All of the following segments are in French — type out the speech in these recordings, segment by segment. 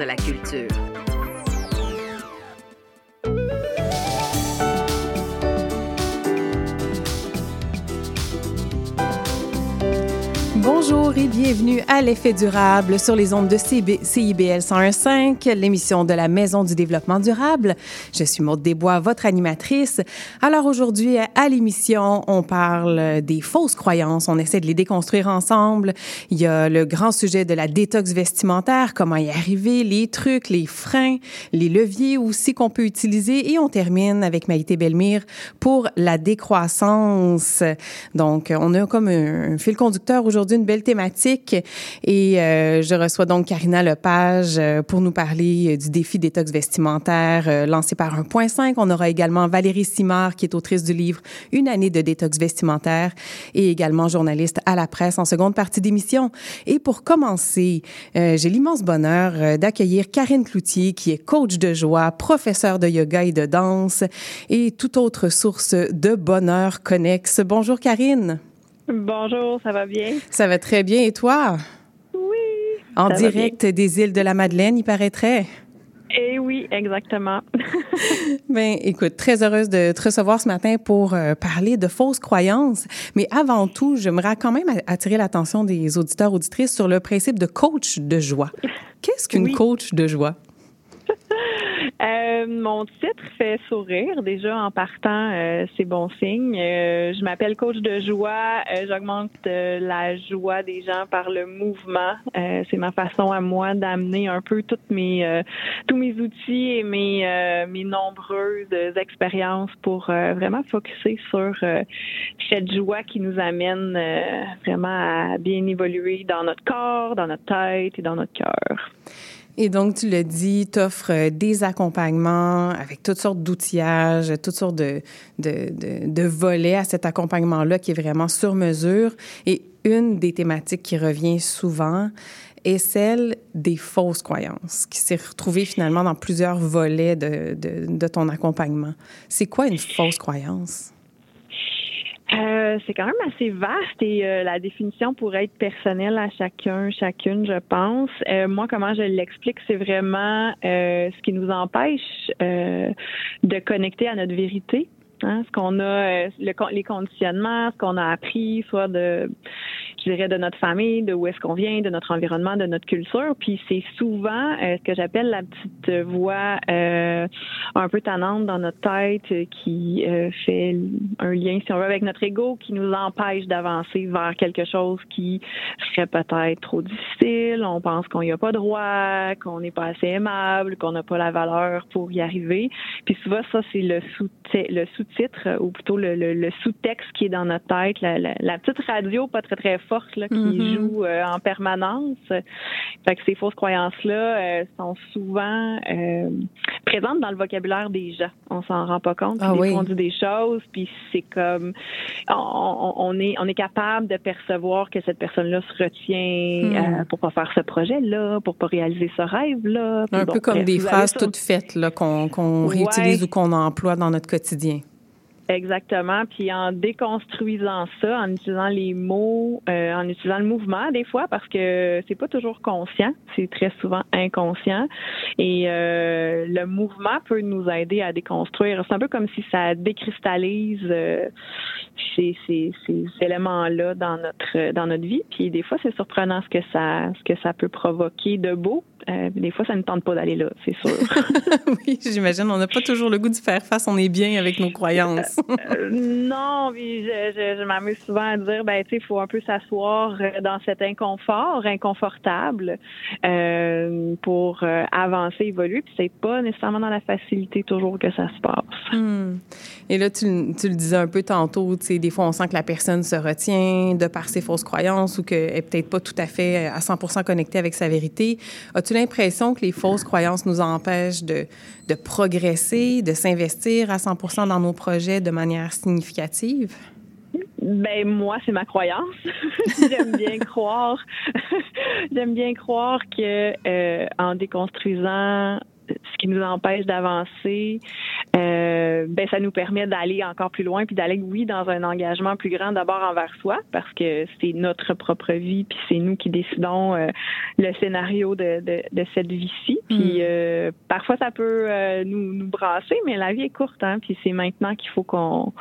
De la culture. Bienvenue à l'effet durable sur les ondes de CIBL 101.5, l'émission de la Maison du développement durable. Je suis Maude Desbois, votre animatrice. Alors aujourd'hui, à l'émission, on parle des fausses croyances. On essaie de les déconstruire ensemble. Il y a le grand sujet de la détox vestimentaire, comment y arriver, les trucs, les freins, les leviers aussi qu'on peut utiliser. Et on termine avec Maïté Belmire pour la décroissance. Donc, on a comme un fil conducteur aujourd'hui une belle thématique et euh, je reçois donc Karina Lepage euh, pour nous parler euh, du défi détox vestimentaire lancé par 1.5. On aura également Valérie Simard qui est autrice du livre Une année de détox vestimentaire et également journaliste à la presse en seconde partie d'émission. Et pour commencer, j'ai l'immense bonheur d'accueillir Karine Cloutier qui est coach de joie, professeur de yoga et de danse et toute autre source de bonheur connexe. Bonjour Karine. Bonjour, ça va bien? Ça va très bien. Et toi? Oui. En direct des îles de la Madeleine, il paraîtrait. Eh oui, exactement. ben, écoute, très heureuse de te recevoir ce matin pour euh, parler de fausses croyances. Mais avant tout, j'aimerais quand même attirer l'attention des auditeurs auditrices sur le principe de coach de joie. Qu'est-ce qu'une coach de joie? Euh, mon titre fait sourire. Déjà, en partant, euh, c'est bon signe. Euh, je m'appelle coach de joie. J'augmente la joie des gens par le mouvement. c'est ma façon à moi d'amener un peu toutes mes, tous mes outils et mes, mes nombreuses expériences pour vraiment focuser sur cette joie qui nous amène vraiment à bien évoluer dans notre corps, dans notre tête et dans notre cœur. Et donc, tu le dis, tu offres euh, des accompagnements avec toutes sortes d'outillages, toutes sortes de, de, de, volets à cet accompagnement-là qui est vraiment sur mesure. Et une des thématiques qui revient souvent est celle des fausses croyances, qui s'est retrouvée finalement dans plusieurs volets de, de, de ton accompagnement. C'est quoi une fausse croyance? Euh, c'est quand même assez vaste et euh, la définition pourrait être personnelle à chacun, chacune, je pense. Euh, moi, comment je l'explique, c'est vraiment ce qui nous empêche de connecter à notre vérité. Hein, ce qu'on a, les conditionnements, ce qu'on a appris, soit de je dirais, de notre famille, de où est-ce qu'on vient, de notre environnement, de notre culture. Puis c'est souvent euh, ce que j'appelle la petite voix euh, un peu tannante dans notre tête euh, qui fait un lien, si on veut, avec notre ego, qui nous empêche d'avancer vers quelque chose qui serait peut-être trop difficile. On pense qu'on n'y a pas droit, qu'on n'est pas assez aimable, qu'on n'a pas la valeur pour y arriver. Puis souvent, ça, c'est le sous le sous-titre ou plutôt le, sous-texte qui est dans notre tête, la, la, la petite radio pas très très force là, qui mm-hmm. joue euh, en permanence. Fait que ces fausses croyances-là euh, sont souvent euh, présentes dans le vocabulaire des gens. On s'en rend pas compte. Ah, oui. On dit des choses, puis c'est comme on, on, est on est capable de percevoir que cette personne-là se retient mm. pour pas faire ce projet-là, pour pas réaliser ce rêve-là. Un peu comme des phrases toutes faites là qu'on qu'on réutilise ou qu'on emploie dans notre quotidien. Exactement. Puis en déconstruisant ça, en utilisant les mots, euh, en utilisant le mouvement des fois, parce que c'est pas toujours conscient, c'est très souvent inconscient. Et euh, le mouvement peut nous aider à déconstruire. C'est un peu comme si ça décristallise euh, ces, ces, ces éléments-là dans notre dans notre vie. Puis des fois, c'est surprenant ce que ça ce que ça peut provoquer de beau. Euh, des fois, ça ne tente pas d'aller là, c'est sûr. oui, j'imagine. On n'a pas toujours le goût de faire face. On est bien avec nos croyances. Euh, non, puis je, je, m'amuse souvent à dire, ben, tu sais, il faut un peu s'asseoir euh, dans cet inconfort, inconfortable, pour avancer, évoluer. Puis c'est pas nécessairement dans la facilité toujours que ça se passe. Hmm. Et là, tu, le disais un peu tantôt, tu sais, des fois, on sent que la personne se retient de par ses fausses croyances ou qu'elle est peut-être pas tout à fait à 100 connectée avec sa vérité. As-tu l'impression que les fausses croyances nous empêchent de, de progresser, de s'investir à 100 dans nos projets de manière significative? Ben moi, c'est ma croyance. j'aime bien croire, j'aime bien croire que euh, en déconstruisant ce qui nous empêche d'avancer, euh, ben ça nous permet d'aller encore plus loin, puis d'aller, oui, dans un engagement plus grand d'abord envers soi, parce que c'est notre propre vie, puis c'est nous qui décidons euh, le scénario de, de, de cette vie-ci. Puis mm. euh, parfois ça peut euh, nous, nous brasser, mais la vie est courte, hein, puis c'est maintenant qu'il faut qu'on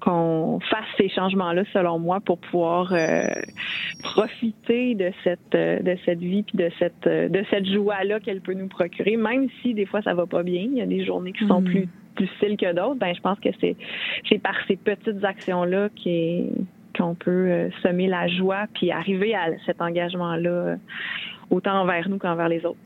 qu'on fasse ces changements-là, selon moi, pour pouvoir profiter de cette de cette vie puis de cette de cette joie-là qu'elle peut nous procurer, même si des fois ça va pas bien. Il y a des journées qui sont mm. plus difficiles que d'autres. Ben je pense que c'est c'est par ces petites actions-là qu'on peut euh, semer la joie puis arriver à cet engagement-là euh, autant envers nous qu'envers les autres.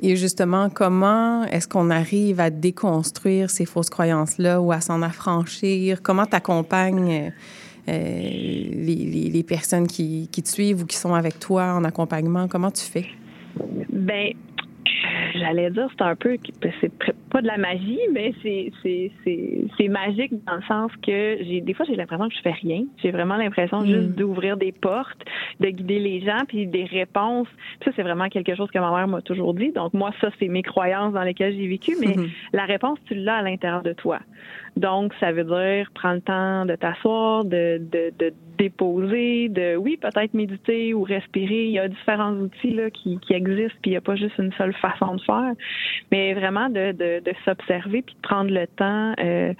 Et justement, comment est-ce qu'on arrive à déconstruire ces fausses croyances-là ou à s'en affranchir? Comment tu accompagnes euh, les, les, personnes qui, qui te suivent ou qui sont avec toi en accompagnement? Comment tu fais? Ben, j'allais dire, c'est un peu, c'est pas de la magie, mais c'est c'est magique dans le sens que j'ai des fois j'ai l'impression que je fais rien. J'ai vraiment l'impression mm. juste d'ouvrir des portes, de guider les gens, puis des réponses. Puis ça c'est vraiment quelque chose que ma mère m'a toujours dit. Donc moi ça c'est mes croyances dans lesquelles j'ai vécu, mais mm-hmm. la réponse tu l'as à l'intérieur de toi. Donc, ça veut dire prendre le temps de t'asseoir, de, de, de, déposer, de, oui, peut-être méditer ou respirer. Il y a différents outils là, qui, qui existent, puis il n'y a pas juste une seule façon de faire, mais vraiment de, de, de s'observer, puis de prendre le temps euh,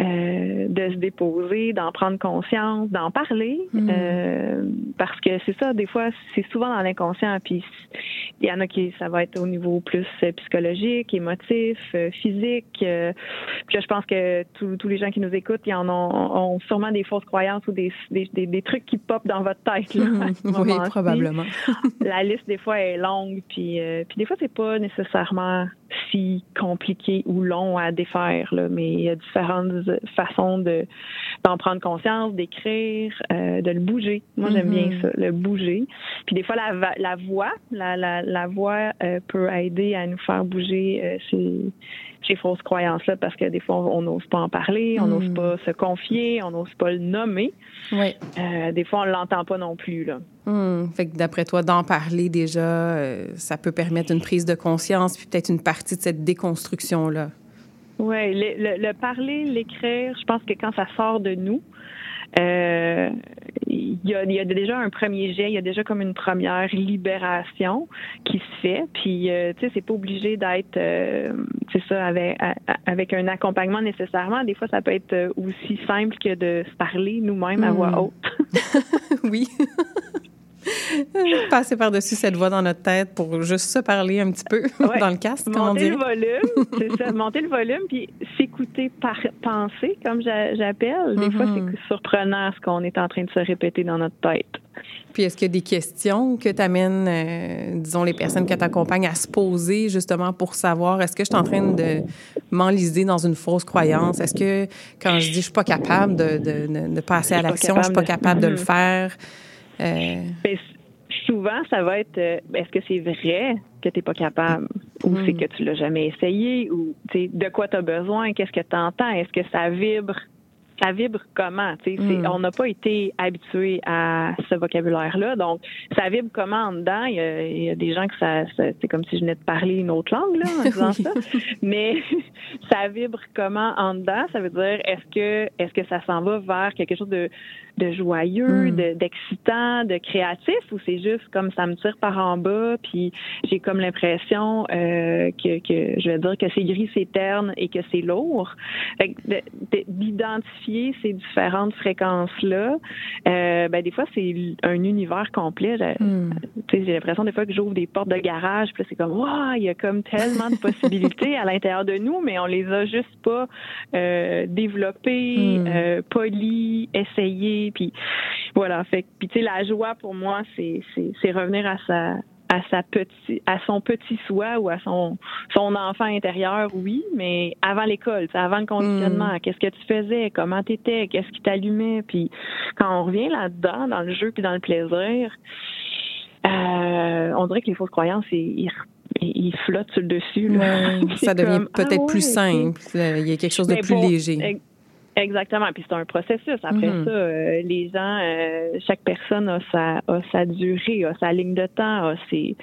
euh, de se déposer, d'en prendre conscience, d'en parler, mm. euh, parce que c'est ça, des fois, c'est souvent dans l'inconscient, puis il y en a qui, ça va être au niveau plus psychologique, émotif, physique, puis je pense que tous, les gens qui nous écoutent, ils en ont, sûrement des fausses croyances ou des, des, des, trucs qui popent dans votre tête. Là, oui, probablement. la liste, des fois, est longue, puis, puis des fois, c'est pas nécessairement si compliqué ou long à défaire, là, mais il y a différentes façons de d'en prendre conscience, d'écrire, euh, de le bouger. Moi, j'aime bien mm-hmm. ça, le bouger. Puis des fois, la, la voix, la, la, la voix euh, peut aider à nous faire bouger euh, ces, ces fausses croyances-là parce que des fois, on n'ose pas en parler, on n'ose mm. pas se confier, on n'ose pas le nommer. Oui. des fois, on l'entend pas non plus, là. Fait que d'après toi, d'en parler déjà, euh, ça peut permettre une prise de conscience, puis peut-être une partie de cette déconstruction-là. Oui, le, le, parler, l'écrire, je pense que quand ça sort de nous, euh, il y, a, y, a, déjà un premier jet, il y a déjà comme une première libération qui se fait. Puis, euh, tu sais, c'est pas obligé d'être, c'est ça, avec, avec un accompagnement nécessairement. Des fois, ça peut être aussi simple que de se parler nous-mêmes à voix hum. haute. oui. Passer par-dessus cette voix dans notre tête pour juste se parler un petit peu dans le casque, Monter le volume, c'est ça. Monter le volume, puis s'écouter par pensée, comme j'appelle. Des fois, c'est mm-hmm. surprenant ce qu'on est en train de se répéter dans notre tête. Puis est-ce qu'il y a des questions que tu amènes, euh, disons, les personnes qui t'accompagnent à se poser justement pour savoir est-ce que je suis en train de m'enliser dans une fausse croyance? Est-ce que quand je dis je suis pas capable de, de, de passer à l'action, je suis pas capable de le mm-hmm. faire? Euh... Souvent, ça va être euh, est-ce que c'est vrai que tu n'es pas capable? Ou c'est hmm. que tu l'as jamais essayé? Ou de quoi tu as besoin, qu'est-ce que tu entends, est-ce que ça vibre? Ça vibre comment? Mm. On n'a pas été habitué à ce vocabulaire-là. Donc, ça vibre comment en dedans? Il y a, des gens que ça, c'est comme si je venais de parler une autre langue là, en disant ça. Mais ça vibre comment en dedans? Ça veut dire est-ce que est-ce que ça s'en va vers quelque chose de de joyeux, mm. d'excitant, de, créatif, ou c'est juste comme ça me tire par en bas, puis j'ai comme l'impression euh, que, que, je vais dire que c'est gris, c'est terne et que c'est lourd. D'identifier ces différentes fréquences-là, euh, ben des fois c'est un univers complet. Mm. J'ai l'impression des fois que j'ouvre des portes de garage, puis c'est comme waouh, il y a comme tellement de possibilités à l'intérieur de nous, mais on les a juste pas euh, développées, mm. euh, polies, essayées puis voilà, fait puis tu sais la joie pour moi c'est c'est revenir à sa à sa petit à son petit soi ou à son son enfant intérieur oui mais avant l'école avant le conditionnement. Hmm. qu'est-ce que tu faisais? Comment tu étais qu'est-ce qui t'allumait? Puis quand on revient là-dedans dans le jeu puis dans le plaisir euh, on dirait que les fausses croyances ils, ils, flottent sur le dessus ça devient peut-être ah plus simple il y a quelque chose de plus léger Exactement. Puis c'est un processus. Après Mhm. ça, euh, les gens, euh, chaque personne a sa, a sa durée, a sa ligne de temps, a ses,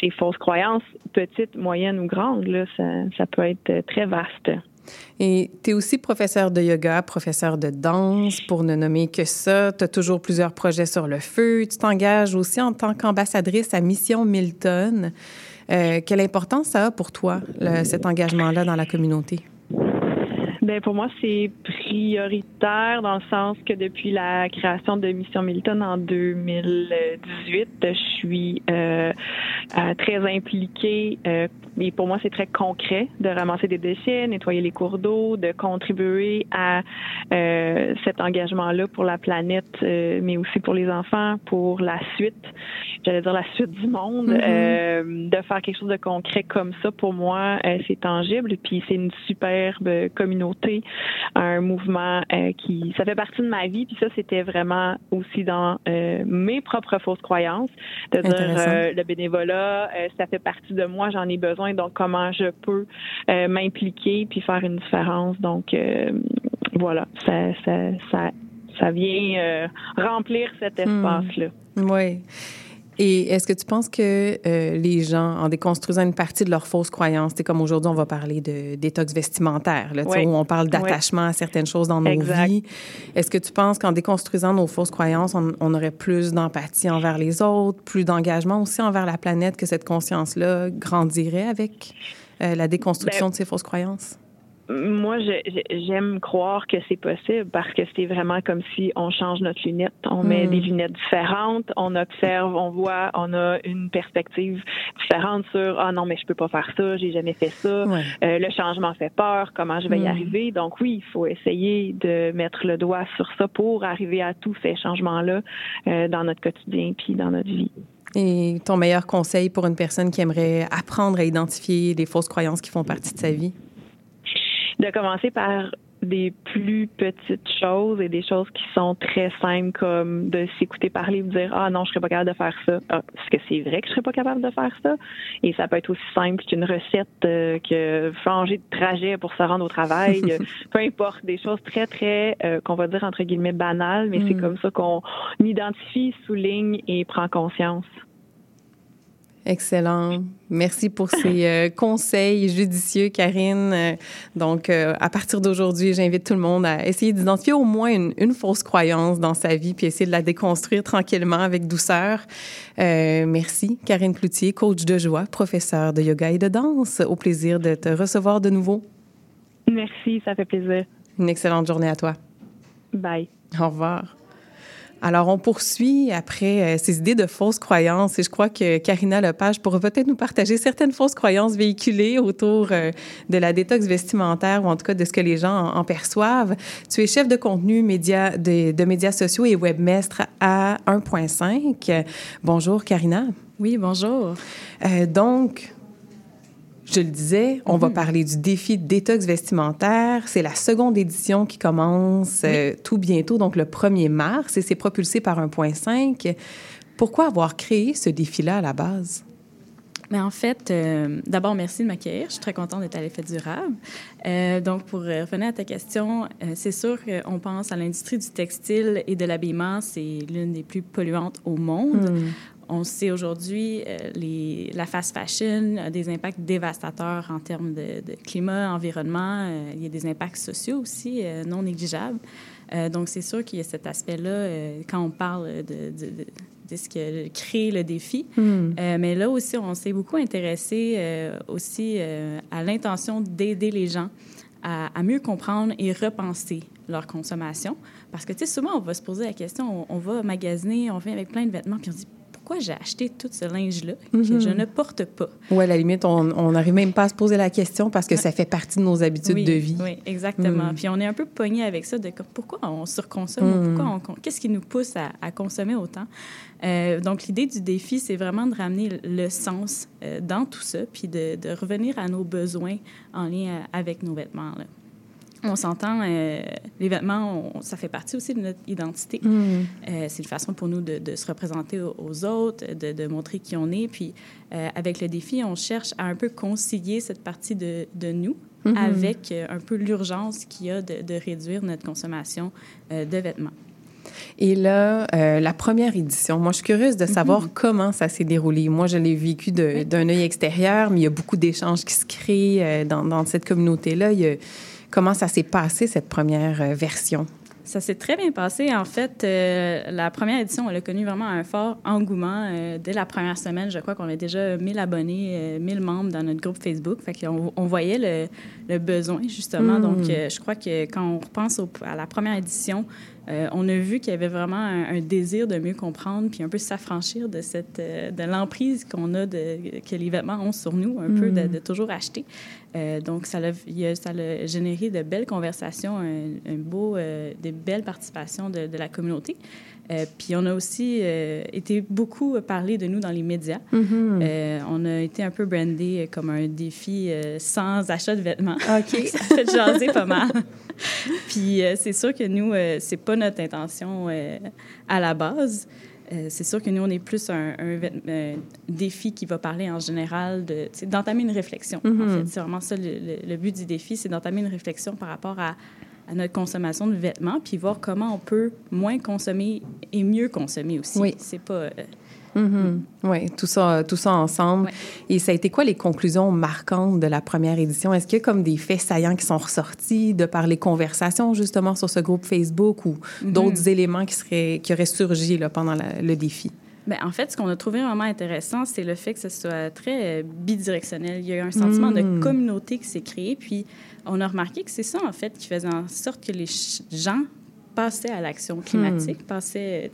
ses fausses croyances, petites, moyennes ou grandes. Là, ça, ça peut être euh, très vaste. Et tu es aussi professeur de yoga, professeur de danse, pour ne nommer que ça. Tu as toujours plusieurs projets sur le feu. Tu t'engages aussi en tant qu'ambassadrice à Mission Milton. Euh, quelle importance ça a pour toi, le- cet engagement-là dans la communauté? Ben pour moi, c'est prioritaire dans le sens que depuis la création de Mission Milton en 2018, je suis euh, euh, très impliquée. euh, et pour moi, c'est très concret de ramasser des déchets, nettoyer les cours d'eau, de contribuer à euh, cet engagement-là pour la planète, euh, mais aussi pour les enfants, pour la suite. J'allais dire la suite du monde. Mhm. Euh, de faire quelque chose de concret comme ça, pour moi, euh, c'est tangible. Puis c'est une superbe communauté, un mouvement euh, qui, ça fait partie de ma vie. Puis ça, c'était vraiment aussi dans euh, mes propres fausses croyances, de dire euh, le bénévolat, euh, ça fait partie de moi, j'en ai besoin. Donc comment je peux euh, m'impliquer puis faire une différence. Donc euh, voilà, ça, ça, ça, ça vient euh, remplir cet Hmm. espace-là. Oui. Et est-ce que tu penses que euh, les gens, en déconstruisant une partie de leurs fausses croyances, c'est comme aujourd'hui, on va parler de détox vestimentaire, là, Oui. où on parle d'attachement à certaines choses dans nos Exact. vies. Est-ce que tu penses qu'en déconstruisant nos fausses croyances, on, on aurait plus d'empathie envers les autres, plus d'engagement aussi envers la planète, que cette conscience-là grandirait avec euh, la déconstruction Ben, de ces fausses croyances? Moi, j'aime croire que c'est possible parce que c'est vraiment comme si on change notre lunette. On met Mm. des lunettes différentes, on observe, on voit, on a une perspective différente sur ah non mais je peux pas faire ça, j'ai jamais fait ça. Ouais. Euh, le changement fait peur, comment je vais y Mm. arriver. Donc oui, il faut essayer de mettre le doigt sur ça pour arriver à tous ces changements-là euh, dans notre quotidien puis dans notre vie. Et ton meilleur conseil pour une personne qui aimerait apprendre à identifier les fausses croyances qui font partie de sa vie? De commencer par des plus petites choses et des choses qui sont très simples comme de s'écouter parler ou de dire ah non je serais pas capable de faire ça. Ah, est-ce que c'est vrai que je serais pas capable de faire ça? Et ça peut être aussi simple qu'une recette euh, que changer de trajet pour se rendre au travail. Peu importe des choses très très euh, qu'on va dire entre guillemets banales mais c'est Mm. comme ça qu'on identifie souligne et prend conscience Excellent. Merci pour ces euh, conseils judicieux, Karine. Euh, donc, euh, à partir d'aujourd'hui, j'invite tout le monde à essayer d'identifier au moins une, une fausse croyance dans sa vie, puis essayer de la déconstruire tranquillement avec douceur. Merci, Karine Cloutier, coach de joie, professeure de yoga et de danse. Au plaisir de te recevoir de nouveau. merci ça fait plaisir Une excellente journée à toi. bye Au revoir. Alors, on poursuit après euh, ces idées de fausses croyances et je crois que Karina Lepage pourra peut-être nous partager certaines fausses croyances véhiculées autour euh, de la détox vestimentaire ou en tout cas de ce que les gens en, en perçoivent. Tu es chef de contenu média, de, de médias sociaux et webmestre à 1.5. Bonjour, Karina. Oui, bonjour. Euh, donc, je le disais, on va parler du défi de détox vestimentaire. C'est la seconde édition qui commence euh, tout bientôt, donc le 1er mars, et c'est propulsé par 1.5. Pourquoi avoir créé ce défi-là à la base? Mais en fait, euh, d'abord, merci de m'accueillir. Je suis très contente d'être à l'effet durable. Euh, donc, pour revenir à ta question, euh, c'est sûr qu'on pense à l'industrie du textile et de l'habillement. C'est l'une des plus polluantes au monde. Hmm. On sait aujourd'hui, euh, la fast fashion a des impacts dévastateurs en termes de, de climat, environnement. Euh, il y a des impacts sociaux aussi euh, non négligeables. Euh, donc, c'est sûr qu'il y a cet aspect-là quand on parle de, de, de- de ce que crée le défi. Hmm. Mais là aussi, on s'est beaucoup intéressé aussi à l'intention d'aider les gens à, à mieux comprendre et repenser leur consommation. Parce que, tu sais, souvent, on va se poser la question, on, on va magasiner, on vient avec plein de vêtements, puis on se dit, pourquoi j'ai acheté tout ce linge-là que Mhm. je ne porte pas? Ou à la limite, on n'arrive même pas à se poser la question parce que ça fait partie de nos habitudes oui, de vie. Oui, exactement. Mm. Puis on est un peu pogné avec ça de pourquoi on surconsomme, Mm. pourquoi on, con- qu'est-ce qui nous pousse à, à consommer autant? Euh, donc l'idée du défi, c'est vraiment de ramener le sens euh, dans tout ça, puis de, de revenir à nos besoins en lien euh, avec nos vêtements. là. On s'entend, euh, les vêtements, on- ça fait partie aussi de notre identité. Hmm. Euh, c'est une façon pour nous de, de se représenter aux, aux autres, de, de montrer qui on est. Puis, euh, avec le défi, on cherche à un peu concilier cette partie de, de nous mm-hmm. avec un peu l'urgence qu'il y a de, réduire notre consommation de vêtements. Et là, euh, la première édition, moi, je suis curieuse de savoir mm-hmm. comment ça s'est déroulé. Moi, je l'ai vécu d'un œil extérieur, mais il y a beaucoup d'échanges qui se créent dans, dans, cette communauté-là. Comment ça s'est passé, cette première euh, version? Ça s'est très bien passé. En fait, la première édition, elle a connu vraiment un fort engouement. dès la première semaine, je crois qu'on a déjà 1000 abonnés, 1000 membres dans notre groupe Facebook. Fait qu'on on voyait le, le, besoin, justement. Mm. Donc, je crois que quand on repense à la première édition, euh, on a vu qu'il y avait vraiment un, désir de mieux comprendre puis un peu s'affranchir de cette euh, de l'emprise qu'on a de que les vêtements ont sur nous un peu de, mm. toujours acheter euh, donc ça a, ça a généré de belles conversations un, beau des belles participations de, de la communauté puis on a aussi été beaucoup parlé de nous dans les médias. Mm-hmm. on a été un peu brandé comme un défi sans achat de vêtements. OK. ça fait jaser pas mal. Puis euh, c'est sûr que nous, euh, c'est pas notre intention euh, à la base. c'est sûr que nous, on est plus un, défi qui va parler en général de, d'entamer une réflexion. En mm-hmm. fait, c'est vraiment ça le, but du défi, c'est d'entamer une réflexion par rapport à, à, notre consommation de vêtements, puis voir comment on peut moins consommer et mieux consommer aussi. Oui. C'est pas Mm-hmm. Oui, tout ça, tout ça ensemble. Et ça a été quoi les conclusions marquantes de la première édition? Est-ce qu'il y a comme des faits saillants qui sont ressortis de par les conversations justement sur ce groupe Facebook ou mm-hmm. d'autres éléments qui, seraient, qui auraient surgi là, pendant le défi? Bien, en fait, ce qu'on a trouvé vraiment intéressant, c'est le fait que ce soit très euh, bidirectionnel. Il y a eu un sentiment de mm. communauté qui s'est créé, puis on a remarqué que c'est ça, en fait, qui faisait en sorte que les gens passer à l'action climatique, hmm. passer,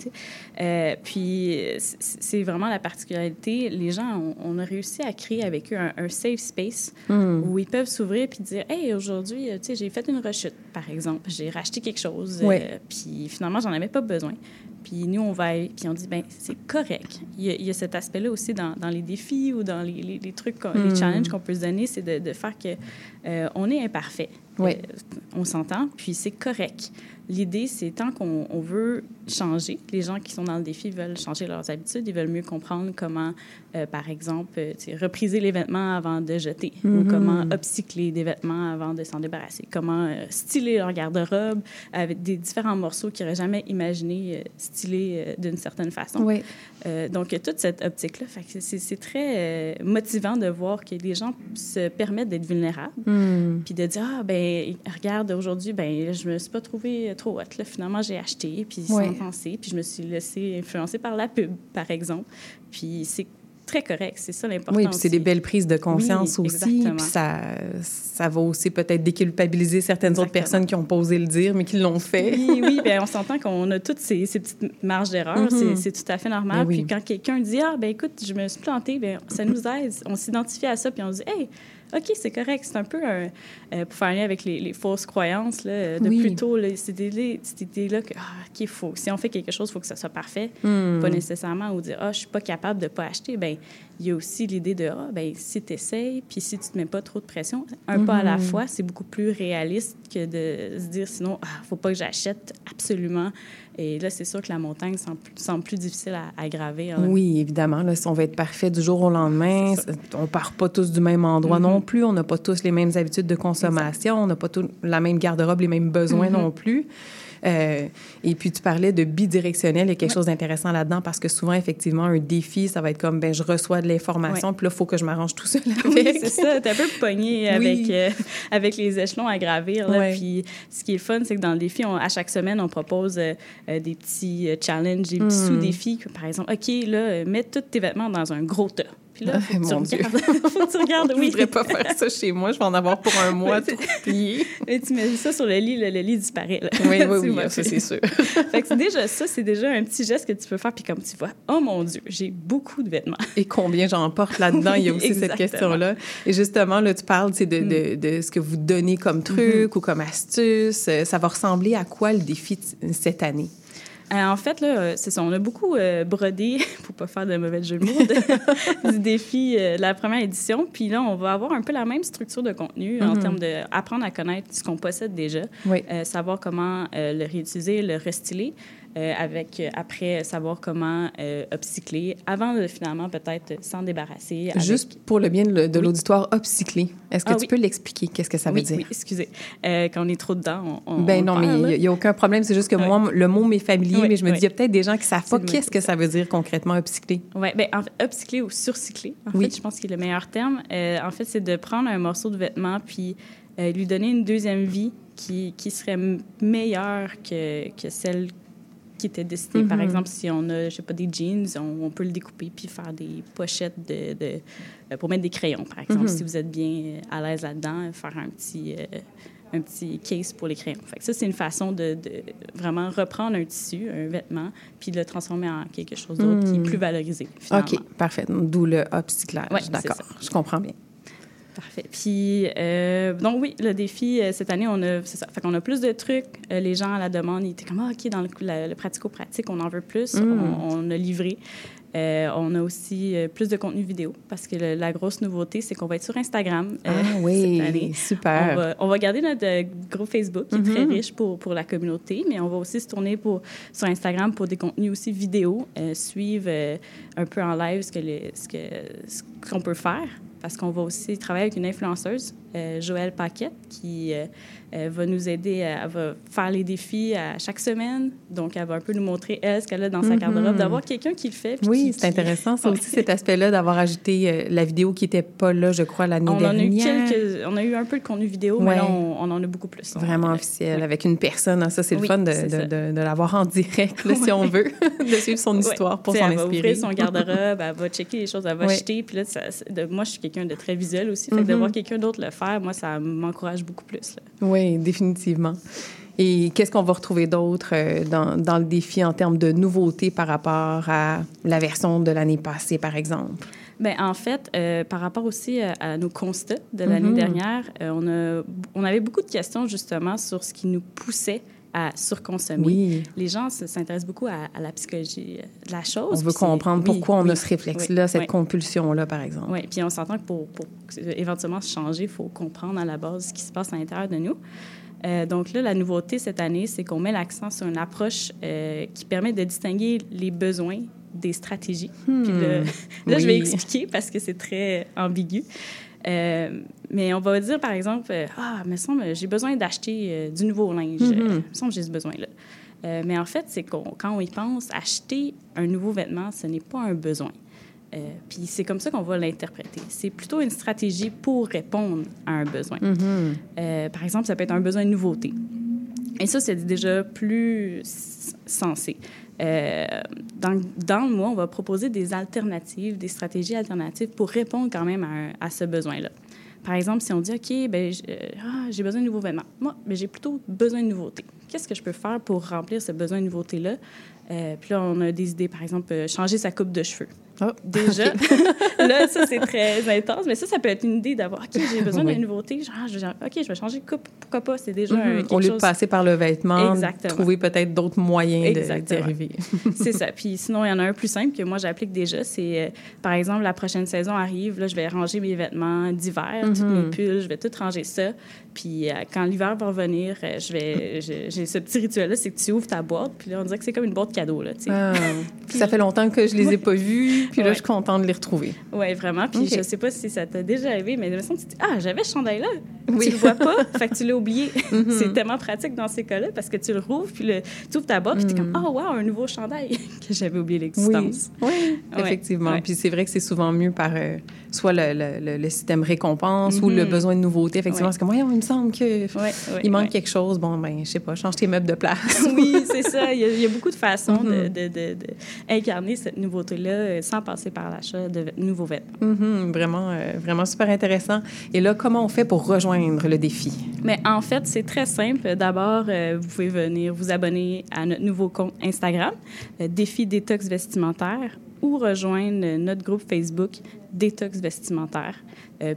euh, puis c'est vraiment la particularité. Les gens, on, a réussi à créer avec eux un, safe space hmm. où ils peuvent s'ouvrir puis dire, hey, aujourd'hui, euh, tu sais, j'ai fait une rechute, par exemple, j'ai racheté quelque chose, euh, puis finalement, j'en avais pas besoin. Puis nous, on va, puis on dit, ben c'est correct. Il y, a, cet aspect-là aussi dans, dans, les défis ou dans les, les, trucs, les hmm. challenges qu'on peut se donner, c'est de, de, faire que on est imparfait. on s'entend, puis c'est correct. L'idée, c'est tant qu'on veut changer, les gens qui sont dans le défi veulent changer leurs habitudes, ils veulent mieux comprendre comment, euh, par exemple, euh, repriser les vêtements avant de jeter, ou mm-hmm. comment upcycler des vêtements avant de s'en débarrasser, comment euh, styler leur garde-robe avec des différents morceaux qu'ils n'auraient jamais imaginé styler d'une certaine façon. Oui. donc, toute cette optique-là, c'est très motivant de voir que les gens se permettent d'être vulnérables, mm. puis de dire, ah, ben regarde, aujourd'hui, ben je me suis pas trouvé trop hot. Là, finalement, j'ai acheté, puis sans penser, puis je me suis laissée influencer par la pub, par exemple. Puis c'est très correct, c'est ça l'important. Oui, puis c'est des belles prises de conscience aussi. Puis ça, ça va aussi peut-être déculpabiliser certaines autres personnes qui ont posé le dire, mais qui l'ont fait. Oui, oui, bien, on s'entend qu'on a toutes ces, ces petites marges d'erreur. Mm-hmm. C'est tout à fait normal. Ben puis quand quelqu'un dit, ah, ben écoute, je me suis plantée, bien, ça nous aide. On s'identifie à ça, puis on dit, hey, OK, c'est correct. C'est un peu un, euh, pour faire un lien avec les, fausses croyances là, de oui. plutôt cette idée-là que, ah, OK, faut, si on fait quelque chose, il faut que ça soit parfait. Hmm. Pas nécessairement ou dire, ah, je suis pas capable de pas acheter. Bien, il y a aussi l'idée de, ah, ben si tu essayes, puis si tu te mets pas trop de pression, un pas à la hmm. fois, c'est beaucoup plus réaliste que de se dire, sinon, ah, faut pas que j'achète absolument et là, c'est sûr que la montagne semble, plus difficile à, gravir. Oui, évidemment. Là, si on veut être parfait du jour au lendemain, on part pas tous du même endroit mm-hmm. non plus. On n'a pas tous les mêmes habitudes de consommation. On n'a pas tous la même garde-robe, les mêmes besoins mm-hmm. non plus. Euh, et puis, tu parlais de bidirectionnel. Il y a quelque chose d'intéressant là-dedans parce que souvent, effectivement, un défi, ça va être comme, ben je reçois de l'information, puis là, il faut que je m'arrange tout seul avec. Oui, c'est ça. T'es un peu pogné avec, euh, avec les échelons à gravir. Là. Puis, ce qui est fun, c'est que dans le défi, à chaque semaine, on propose euh, des petits challenges, des petits hmm. sous-défis. Par exemple, OK, là, mets tous tes vêtements dans un gros tas. Là, faut Mon Dieu. faut que tu regardes. Oui. Je voudrais pas faire ça chez moi. Je vais en avoir pour un mois tout plié. Et tu mets ça sur le lit, le, lit disparaît. Là. Oui, oui, oui, ça, c'est sûr. fait que c'est déjà ça, c'est déjà un petit geste que tu peux faire. Puis comme tu vois, oh mon Dieu, j'ai beaucoup de vêtements. Et combien j'en porte là-dedans? Il y a aussi cette question-là. Et justement, là, tu parles de, de, mm. de, ce que vous donnez comme truc mm-hmm. ou comme astuce. Ça va ressembler à quoi le défi cette année? Euh, en fait, là, c'est ça. On a beaucoup euh, brodé, pour pas faire de mauvais jeu de mots, du défi euh, de la première édition. Puis là, on va avoir un peu la même structure de contenu en mm-hmm. termes d'apprendre à connaître ce qu'on possède déjà, savoir comment le réutiliser, le restyler. Euh, avec, après, savoir comment upcycler avant de finalement peut-être s'en débarrasser. Juste pour le bien de, l'auditoire, upcycler. Est-ce que ah tu peux l'expliquer? Qu'est-ce que ça veut dire? Oui, excusez. quand on est trop dedans, on. ben non, mais il n'y a, aucun problème. C'est juste que moi, le mot m'est familier, mais je me dis, il y a peut-être des gens qui ne savent pas qu'est-ce que ça veut dire concrètement, upcycler. Oui, bien, en fait, upcycler ou surcycler, en fait, je pense que le meilleur terme. en fait, c'est de prendre un morceau de vêtement puis lui donner une deuxième vie qui, qui serait meilleure que, que celle qui était destinée. Par mhm. exemple, si on a, je sais pas, des jeans, on, peut le découper puis faire des pochettes de, de euh, pour mettre des crayons, par exemple. Mhm. Si vous êtes bien euh, à l'aise là-dedans, faire un petit, euh, un petit case pour les crayons. Fait ça, c'est une façon de, de, vraiment reprendre un tissu, un vêtement, puis de le transformer en quelque chose d'autre qui est mhm. plus valorisé, finalement. OK, parfait. D'où le upcyclage. Ouais, D'accord, je comprends bien. Parfait. Puis, euh, donc oui, le défi, euh, cette année, on a, c'est ça. Fait qu'on a plus de trucs. Euh, les gens à la demande, ils étaient comme, ah, OK, dans le, le pratico-pratique, on en veut plus. Mm. On, a livré. On a aussi plus de contenu vidéo parce que la grosse nouveauté, c'est qu'on va être sur Instagram. Ah oui, super. On va, garder notre groupe Facebook qui est très mm-hmm. riche pour, pour la communauté, mais on va aussi se tourner pour, sur Instagram pour des contenus aussi vidéo, suivre un peu en live ce, que ce, que, ce qu'on peut faire parce qu'on va aussi travailler avec une influenceuse, euh, Joëlle Paquette, qui euh, elle va nous aider, à, elle va faire les défis à chaque semaine. Donc, elle va un peu nous montrer, elle, ce qu'elle a dans sa garde-robe, mhm. d'avoir quelqu'un qui le fait. Oui, c'est intéressant, ça aussi, cet aspect-là, d'avoir ajouté euh, la vidéo qui n'était pas là, je crois, l'année dernière. A eu quelques, on a eu un peu de contenu vidéo, mais là, on, en a beaucoup plus. Vraiment officiel, avec une personne. Hein, ça, c'est le fun de, de, de, l'avoir en direct, si on veut, de suivre son histoire pour s'en inspirer. Elle va ouvrir son garde-robe, elle va checker les choses, elle va acheter. Puis là, ça, moi, je suis quelqu'un de très visuel aussi. Fait de mhm. voir quelqu'un d'autre le faire, moi, ça m'encourage beaucoup plus. Oui, définitivement. Et qu'est-ce qu'on va retrouver d'autre euh, dans, dans, le défi en termes de nouveautés par rapport à la version de l'année passée, par exemple? Bien, en fait, euh, par rapport aussi euh, à, nos constats de l'année mm-hmm. dernière, on, a, on avait beaucoup de questions justement sur ce qui nous poussait à surconsommer. Oui. Les gens s'intéressent beaucoup à, la psychologie de la chose. On veut comprendre pourquoi on a ce réflexe-là, cette compulsion-là, par exemple. Oui, puis on s'entend que pour, pour éventuellement changer, il faut comprendre à la base ce qui se passe à l'intérieur de nous. Euh, donc là, la nouveauté cette année, c'est qu'on met l'accent sur une approche euh, qui permet de distinguer les besoins des stratégies. Hmm. Puis là, je vais expliquer parce que c'est très ambigu. Euh, mais on va dire, par exemple, Ah, me semble, j'ai besoin d'acheter du nouveau linge. Mm me semble, j'ai ce besoin-là. mais en fait, c'est quand on y pense, acheter un nouveau vêtement, ce n'est pas un besoin. Euh, puis c'est comme ça qu'on va l'interpréter. C'est plutôt une stratégie pour répondre à un besoin. Mm-hmm. Euh, par exemple, ça peut être un besoin de nouveauté. Et ça, c'est déjà plus sensé. Euh, dans, dans, le mois, on va proposer des alternatives, des stratégies alternatives pour répondre quand même à, ce besoin-là. Par exemple, si on dit, OK, ben, ah, j'ai besoin de nouveaux vêtements. Moi, ben, j'ai plutôt besoin de nouveautés. Qu'est-ce que je peux faire pour remplir ce besoin de nouveauté-là? puis là, on a des idées, par exemple, changer sa coupe de cheveux. Oh. Déjà. là, ça, c'est très intense. Mais ça, ça peut être une idée d'avoir, OK, j'ai besoin d'une nouveauté. Genre, je, OK, je vais changer de coupe. Pourquoi pas? C'est déjà mm Au lieu de passer par le vêtement, trouver peut-être d'autres moyens d'y arriver. c'est ça. Puis sinon, il y en a un plus simple que moi, j'applique déjà. C'est, euh, par exemple, la prochaine saison arrive. Là, je vais ranger mes vêtements d'hiver, mm mes mhm. pulls. Je vais tout ranger ça. Puis euh, quand l'hiver va revenir, euh, je vais, j'ai ce petit rituel-là, c'est que tu ouvres ta boîte. Puis là, on dirait que c'est comme une boîte cadeau. Là, ah. ça fait longtemps que je les ai pas vus. Puis là, je suis contente de les retrouver. Oui, vraiment. Puis je sais pas si ça t'a déjà arrivé, mais de toute façon, tu te dis Ah, j'avais ce chandail-là. Oui. Tu le vois pas, fait que tu l'as oublié. Mhm. C'est tellement pratique dans ces cas-là parce que tu le rouvres, puis tu ouvres ta boîte, puis tu es comme Ah, oh, wow, un nouveau chandail que j'avais oublié l'existence. Oui, effectivement. Puis c'est vrai que c'est souvent mieux par euh, soit le, le, système récompense ou le mhm. besoin de nouveauté. Effectivement, parce que moi, il me semble qu'il manque quelque chose. Bon, ben, je sais pas, change tes meubles de place. oui, c'est ça. Il y, a, beaucoup de façons mhm. d'incarner de, cette nouveauté-là euh, sans passer par l'achat de nouveaux vêtements. Mhm, vraiment, euh, vraiment super intéressant. Et là, comment on fait pour rejoindre le défi? Mais en fait, c'est très simple. D'abord, euh, vous pouvez venir vous abonner à notre nouveau compte Instagram, Défi Détox Vestimentaire, ou rejoindre notre groupe Facebook Détox Vestimentaire.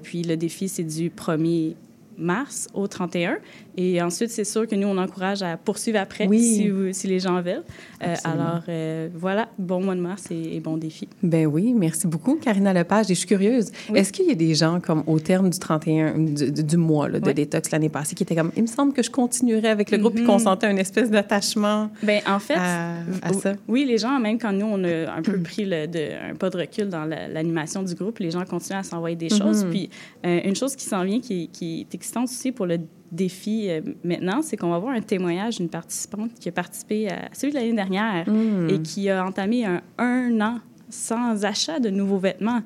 puis le défi, c'est du 1er mars au 31. Et ensuite, c'est sûr que nous, on encourage à poursuivre après Oui. si, vous- si les gens veulent. Euh, alors, euh, voilà, bon mois de mars et, et bon défi. Ben oui, merci beaucoup, Karina Lepage. Et je suis curieuse. Oui. Est-ce qu'il y a des gens, comme au terme du 31, du, mois là, de Oui. détox l'année passée, qui étaient comme, il me semble que je continuerai avec le groupe, puis Mhm. qu'on sentait une espèce d'attachement Ben en fait, à, à ça? Oui, les gens, même quand nous, on a un peu pris le, de- un pas de recul dans la- l'animation du groupe, les gens continuent à s'envoyer des choses. Mhm. Puis, euh, une chose qui s'en vient, qui, qui est excitante aussi pour le défi euh, maintenant, c'est qu'on va avoir un témoignage d'une participante qui a participé à celui de l'année dernière Hmm. et qui a entamé un, un an sans achat de nouveaux vêtements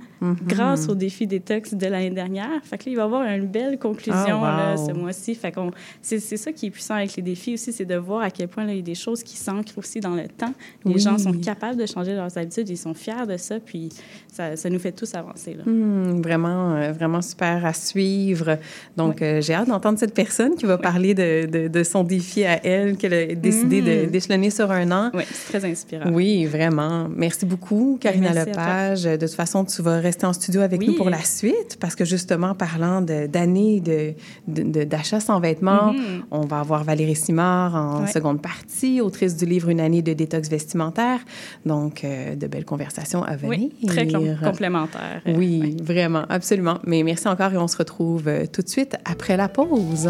grâce au défi détox de l'année dernière. Fait que là, il va y avoir une belle conclusion là, wow. ce mois-ci. Fait qu'on, c'est, c'est ça qui est puissant avec les défis aussi, c'est de voir à quel point là, il y a des choses qui s'ancrent aussi dans le temps. Les Oui. gens sont capables de changer leurs habitudes, ils sont fiers de ça, puis ça, ça nous fait tous avancer. Là. Hmm, vraiment, euh, vraiment super à suivre. Donc, euh, j'ai hâte d'entendre cette personne qui va parler de, de, de son défi à elle, qu'elle a décidé Mhm. d'échelonner sur un an. Oui, c'est très inspirant. Oui, vraiment. Merci beaucoup, Karina Merci. Lepage. De toute façon, tu vas rester en studio avec Oui. nous pour la suite parce que justement, parlant d'années de, de, de- d'achat sans vêtements, Mhm. on va avoir Valérie Simard en Ouais. seconde partie, autrice du livre Une année de détox vestimentaire. Donc, euh, de belles conversations à venir. Oui, très com- complémentaire. Euh, Oui, ouais. vraiment, absolument. Mais merci encore et on se retrouve euh, tout de suite après la pause.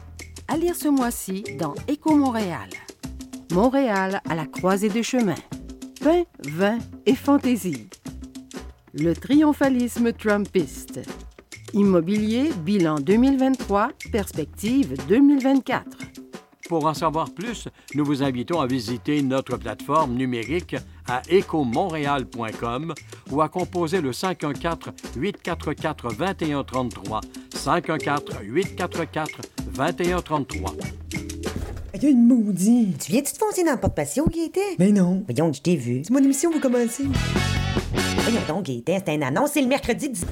À lire ce mois-ci dans Éco Montréal. Montréal à la croisée des chemins. Pain, vin et fantaisie. Le triomphalisme trumpiste. Immobilier, bilan 2023, perspective 2024. Pour en savoir plus, nous vous invitons à visiter notre plateforme numérique à écomontréal.com ou à composer le 514-844-2133. 514-844-2133. Il y a une maudite. Tu viens-tu te foncer dans le porte-patio, Gaëtan? Mais non. Voyons, je t'ai vu. C'est mon émission, vous commencez. Voyons donc, Gaëtan, c'est un annonce, c'est le mercredi 10...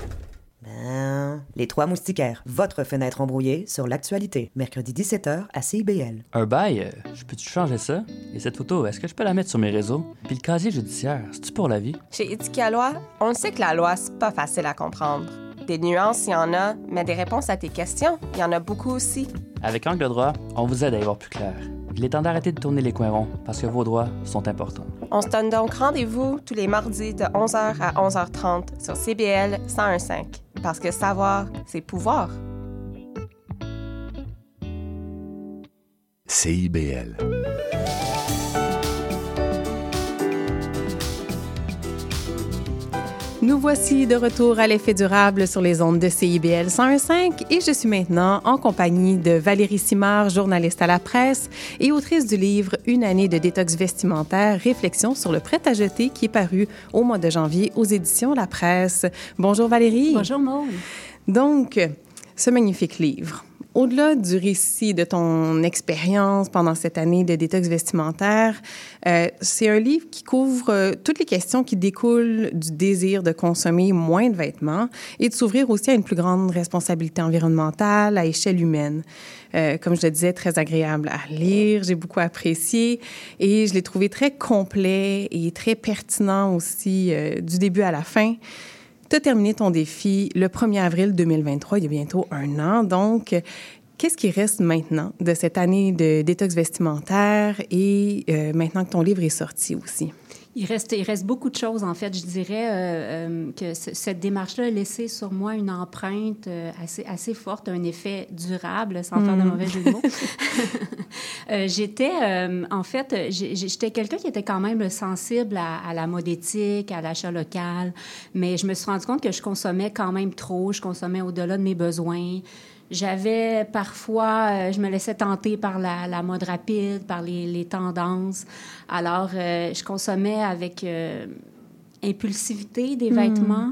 Ben... Les Trois Moustiquaires, votre fenêtre embrouillée sur l'actualité. Mercredi 17h à CIBL. Un bail, euh, je peux-tu changer ça? Et cette photo, est-ce que je peux la mettre sur mes réseaux? Puis le casier judiciaire, c'est-tu pour la vie? Chez Éthique à loi, on sait que la loi, c'est pas facile à comprendre. Des nuances, il y en a, mais des réponses à tes questions, il y en a beaucoup aussi. Avec Angle droit, on vous aide à y voir plus clair. Il est temps d'arrêter de tourner les coins ronds parce que vos droits sont importants. On se donne donc rendez-vous tous les mardis de 11h à 11h30 sur CBL 101.5. Parce que savoir, c'est pouvoir. CIBL. Nous voici de retour à l'effet durable sur les ondes de CIBL 101.5 et je suis maintenant en compagnie de Valérie Simard, journaliste à la presse et autrice du livre Une année de détox vestimentaire, réflexion sur le prêt à jeter qui est paru au mois de janvier aux éditions La Presse. Bonjour Valérie. Bonjour Maud. Donc, ce magnifique livre. Au-delà du récit de ton expérience pendant cette année de détox vestimentaire, euh, c'est un livre qui couvre euh, toutes les questions qui découlent du désir de consommer moins de vêtements et de s'ouvrir aussi à une plus grande responsabilité environnementale à échelle humaine. Euh, comme je le disais, très agréable à lire, j'ai beaucoup apprécié et je l'ai trouvé très complet et très pertinent aussi euh, du début à la fin. Tu as terminé ton défi le 1er avril 2023, il y a bientôt un an. Donc, qu'est-ce qui reste maintenant de cette année de détox vestimentaire et euh, maintenant que ton livre est sorti aussi? Il reste, il reste beaucoup de choses, en fait. Je dirais euh, euh, que cette démarche-là a laissé sur moi une empreinte euh, assez, assez forte, un effet durable, sans faire de Hmm. mauvais jeu de mots. J'étais, en fait, j'étais quelqu'un qui était quand même sensible à, à la mode éthique, à l'achat local, mais je me suis rendu compte que je consommais quand même trop, je consommais au-delà de mes besoins. J'avais parfois, euh, je me laissais tenter par la, la mode rapide, par les, les tendances. Alors, euh, je consommais avec euh, impulsivité des Hmm. vêtements.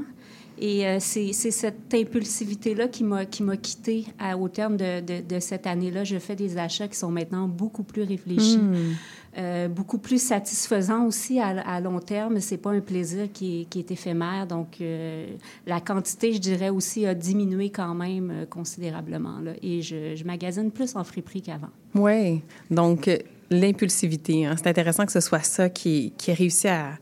Et c'est cette impulsivité-là qui m'a qui m'a quittée à- au terme de, de, de cette année-là. Je fais des achats qui sont maintenant beaucoup plus réfléchis, Hmm. Euh, beaucoup plus satisfaisants aussi à, long terme. C'est pas un plaisir qui est, éphémère. Donc, euh, la quantité, je dirais aussi, a diminué quand même euh, considérablement. Là. Et je, magasine plus en friperie qu'avant. Oui. Donc, l'impulsivité. hein. C'est intéressant que ce soit ça qui, qui réussi à,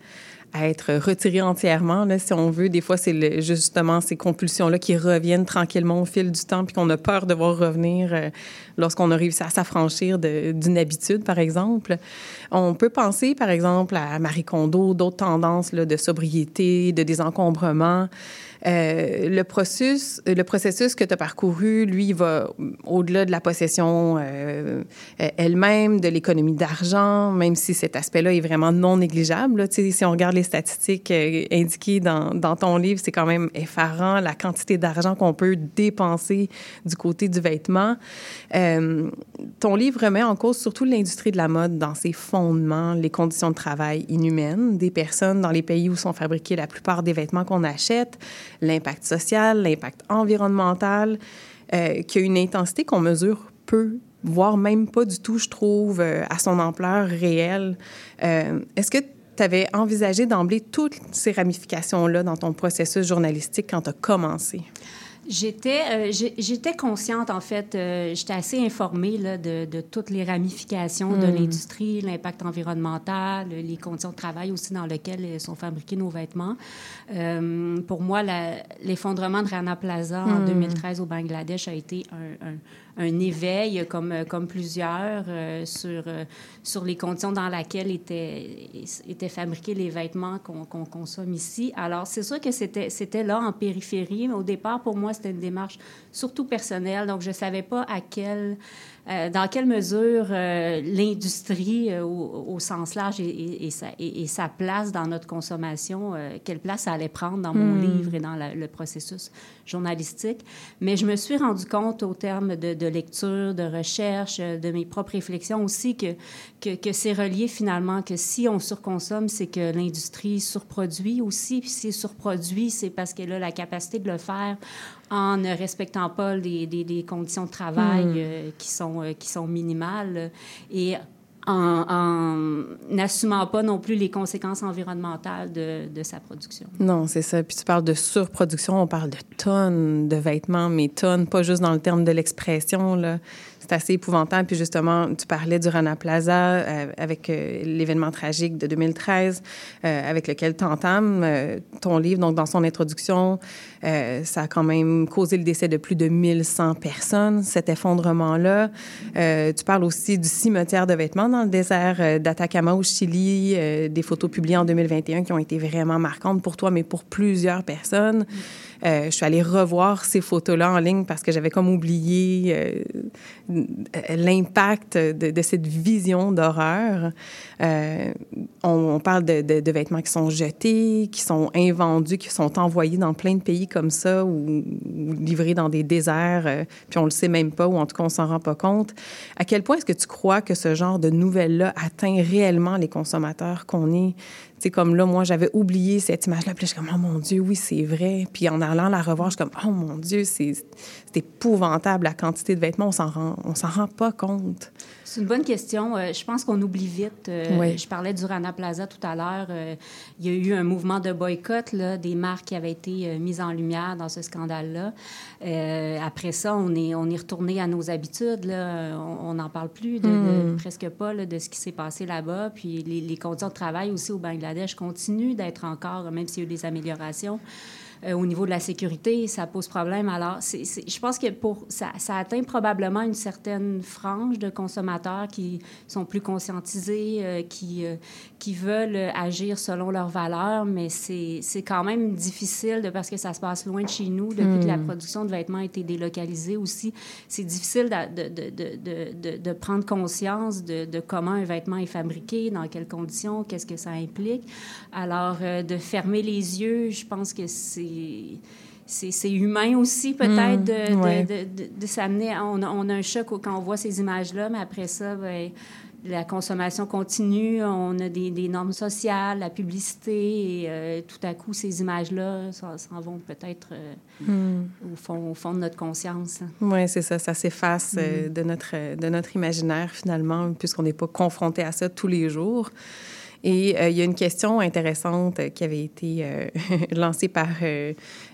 à être retiré entièrement, si on veut. Des fois, c'est justement ces compulsions-là qui reviennent tranquillement au fil du temps, puis qu'on a peur de voir revenir euh, lorsqu'on a réussi à s'affranchir d'une habitude, par exemple. On peut penser, par exemple, à Marie Kondo, d'autres tendances de sobriété, de désencombrement. Euh, le, processus, que tu as parcouru, lui, va au-delà de la possession euh, euh, elle-même, de l'économie d'argent, même si cet aspect-là est vraiment non négligeable. si on regarde les statistiques indiquées dans, ton livre, c'est quand même effarant la quantité d'argent qu'on peut dépenser du côté du vêtement. Ton livre remet en cause surtout l'industrie de la mode dans ses fondements, les conditions de travail inhumaines des personnes dans les pays où sont fabriqués la plupart des vêtements qu'on achète, l'impact social, l'impact environnemental, euh, qui a une intensité qu'on mesure peu voire même pas du tout, je trouve, euh, à son ampleur réelle. Euh, Est-ce que tu avais envisagé d'emblée toutes ces ramifications-là dans ton processus journalistique quand tu as commencé? J'étais, euh, j'étais consciente, en fait, euh, j'étais assez informée là, de, de toutes les ramifications de Mm. l'industrie, l'impact environnemental, les conditions de travail aussi dans lesquelles euh, sont fabriqués nos vêtements. Euh, pour moi, l'effondrement de Rana Plaza en Mm. 2013 au Bangladesh a été un, un- un éveil, comme, comme plusieurs, euh, sur, euh, sur les conditions dans lesquelles étaient, étaient fabriqués les vêtements qu'on qu'on consomme ici. Alors, c'est sûr que c'était c'était là en périphérie, mais au départ, pour moi, c'était une démarche surtout personnelle. Donc, je ne savais pas à quel, euh, dans quelle mesure euh, l'industrie, euh, au, au sens large, et, et- et sa, et- et sa place dans notre consommation, quelle place ça allait prendre dans mon Hmm. livre et dans la- le processus journalistique. Mais je me suis rendu compte au terme de, de lecture, de recherche, de mes propres réflexions aussi que, que, que c'est relié finalement, que si on surconsomme, c'est que l'industrie surproduit aussi. Puis si surproduit, c'est parce qu'elle a la capacité de le faire en ne respectant pas les, les- les conditions de travail Hmm. qui, sont, euh, qui sont minimales et en n'assumant pas non plus les conséquences environnementales de, sa production. Non, c'est ça. Puis tu parles de surproduction, on parle de tonnes de vêtements, mais tonnes, pas juste dans le terme de l'expression. C'est assez épouvantable. Puis justement, tu parlais du Rana Plaza euh, avec euh, l'événement tragique de 2013 euh, avec lequel tu entames ton livre. Donc, dans son introduction, euh, ça a quand même causé le décès de plus de 1100 personnes, cet effondrement-là. Euh, tu parles aussi du cimetière de vêtements dans le désert euh, d'Atacama au Chili, des photos publiées en 2021 qui ont été vraiment marquantes pour toi, mais pour plusieurs personnes. Je suis allée revoir ces photos-là en ligne parce que j'avais comme oublié l'impact de, cette vision d'horreur. On, parle de vêtements qui sont jetés, qui sont invendus, qui sont envoyés dans plein de pays comme ça ou, ou livrés dans des déserts, euh, puis on le sait même pas ou en tout cas on s'en rend pas compte. À quel point est-ce que tu crois que ce genre de nouvelles-là atteint réellement les consommateurs qu'on est? Sais, comme là, moi, j'avais oublié cette image-là, puis là, je suis comme, oh mon Dieu, oui, c'est vrai. Puis en allant la revoir, je suis comme, oh mon Dieu, c'est épouvantable la quantité de vêtements, on s'en rend, on s'en rend pas compte. C'est une bonne question. Euh, je pense qu'on oublie vite. Euh, je parlais du Rana Plaza tout à l'heure. Euh, il y a eu un mouvement de boycott là, des marques qui avaient été mises en lumière dans ce scandale-là. après ça, on est, on est retourné à nos habitudes. Là. On n'en parle plus, de, hmm. presque pas, là, de ce qui s'est passé là-bas. Puis les, les, conditions de travail aussi au Bangladesh continuent d'être encore, même s'il y a eu des améliorations. Euh, au niveau de la sécurité, ça pose problème. Alors, je pense que pour, ça, ça, atteint probablement une certaine frange de consommateurs qui sont plus conscientisés, euh, qui, euh, qui veulent agir selon leurs valeurs, mais c'est quand même difficile de, parce que ça se passe loin de chez nous, depuis que la hmm. production de vêtements a été délocalisée aussi. C'est difficile de, de, de, de, prendre conscience de, comment un vêtement est fabriqué, dans quelles conditions, qu'est-ce que ça implique. Alors, de fermer les yeux, je pense que c'est c'est humain aussi, peut-être, mm, de, de, s'amener. On, on, a un choc quand on voit ces images-là, mais après ça, ben, la consommation continue, on a des, des normes sociales, la publicité, et euh, tout à coup, ces images-là s'en vont peut-être euh, mm. au, fond, au fond de notre conscience. Oui, c'est ça, ça s'efface euh, mm. de, notre, de notre imaginaire, finalement, puisqu'on n'est pas confronté à ça tous les jours. Et euh, il y a une question intéressante qui avait été euh, lancée par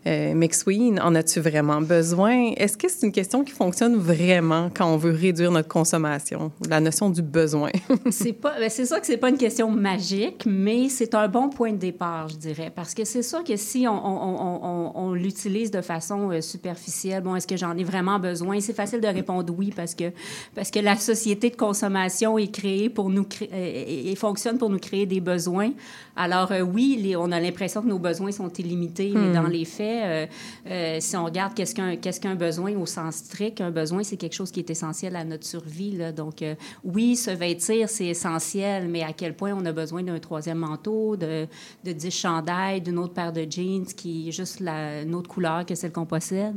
euh, McSween. En as-tu vraiment besoin? Est-ce que c'est une question qui fonctionne vraiment quand on veut réduire notre consommation? La notion du besoin. c'est pas, ben, c'est sûr que c'est pas une question magique, mais c'est un bon point de départ, je dirais. Parce que c'est sûr que si on, on, on, on l'utilise de façon superficielle, bon, est-ce que j'en ai vraiment besoin? C'est facile de répondre oui parce que, parce que la société de consommation est créée pour nous créer, et fonctionne pour nous créer des besoins. Alors euh, oui, on a l'impression que nos besoins sont illimités, mais dans hmm. les faits, euh, euh, si on regarde qu'est-ce qu'un besoin au sens strict, un besoin, c'est quelque chose qui est essentiel à notre survie. Donc oui, se vêtir, c'est essentiel, mais à quel point on a besoin d'un troisième manteau, de, de 10 chandails, d'une autre paire de jeans qui est juste une autre couleur que celle qu'on possède.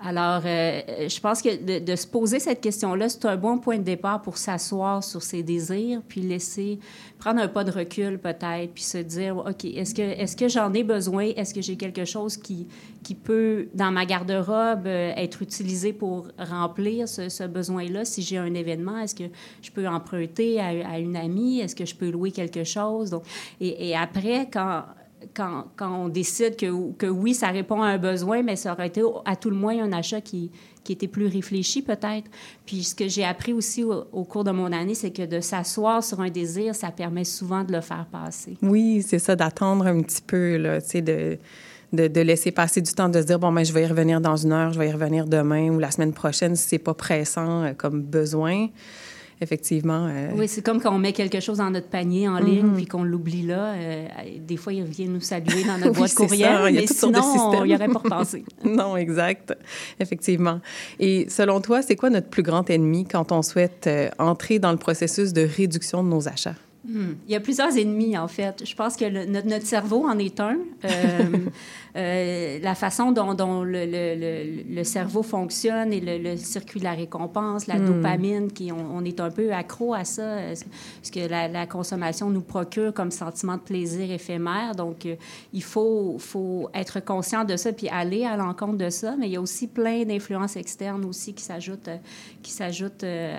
Alors, je pense que de, de, se poser cette question-là, c'est un bon point de départ pour s'asseoir sur ses désirs, puis laisser prendre un pas de recul peut-être, puis se dire, OK, est-ce que, est que j'en ai besoin? Est-ce que j'ai quelque chose qui, qui peut, dans ma garde-robe, euh, être utilisé pour remplir ce, besoin-là? Si j'ai un événement, est-ce que je peux emprunter à, une amie? Est-ce que je peux louer quelque chose? Donc, et, après, quand quand, quand, on décide que, que, oui, ça répond à un besoin, mais ça aurait été à tout le moins un achat qui, qui était plus réfléchi peut-être. Puis ce que j'ai appris aussi au, cours de mon année, c'est que de s'asseoir sur un désir, ça permet souvent de le faire passer. Oui, c'est ça, d'attendre un petit peu, là, tu sais, de... De, de, laisser passer du temps, de se dire, bon, ben, je vais y revenir dans une heure, je vais y revenir demain ou la semaine prochaine si c'est pas pressant euh, comme besoin effectivement. Euh, oui, c'est comme quand on met quelque chose dans notre panier en ligne mhm. puis qu'on l'oublie là. Euh, des fois, il vient nous saluer dans notre boîte courriel, mais sinon, il n'y aurait pas repensé. non, exact. Effectivement. Et selon toi, c'est quoi notre plus grand ennemi quand on souhaite entrer dans le processus de réduction de nos achats? Hmm. Il y a plusieurs ennemis, en fait. Je pense que notre, notre, cerveau en est un. Euh, la façon dont, dont le, le, le, cerveau fonctionne et le, circuit de la récompense, la hmm. dopamine, qui, on, est un peu accro à ça, ce que la, la, consommation nous procure comme sentiment de plaisir éphémère. Donc, euh, il faut, faut être conscient de ça puis aller à l'encontre de ça. Mais il y a aussi plein d'influences externes aussi qui s'ajoutent, qui s'ajoutent euh,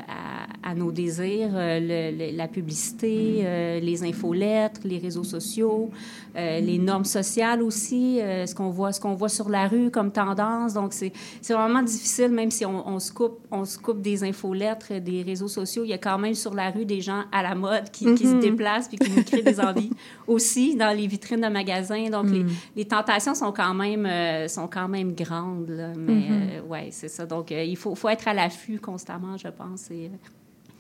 à, à, nos désirs, la publicité, hmm. les infolettres, les réseaux sociaux, les normes sociales aussi ce qu'on voit, ce qu'on voit sur la rue comme tendance. Donc, c'est vraiment difficile, même si on, on, se coupe, on se coupe des infolettres, des réseaux sociaux. Il y a quand même sur la rue des gens à la mode qui, qui se mm-hmm. déplacent puis qui nous créent des envies aussi dans les vitrines de magasins. Donc, les, mm. les, tentations sont quand même, euh, sont quand même grandes. Là. Mais, euh, ouais, c'est ça. Donc, euh, il faut, faut être à l'affût constamment, je pense. Et,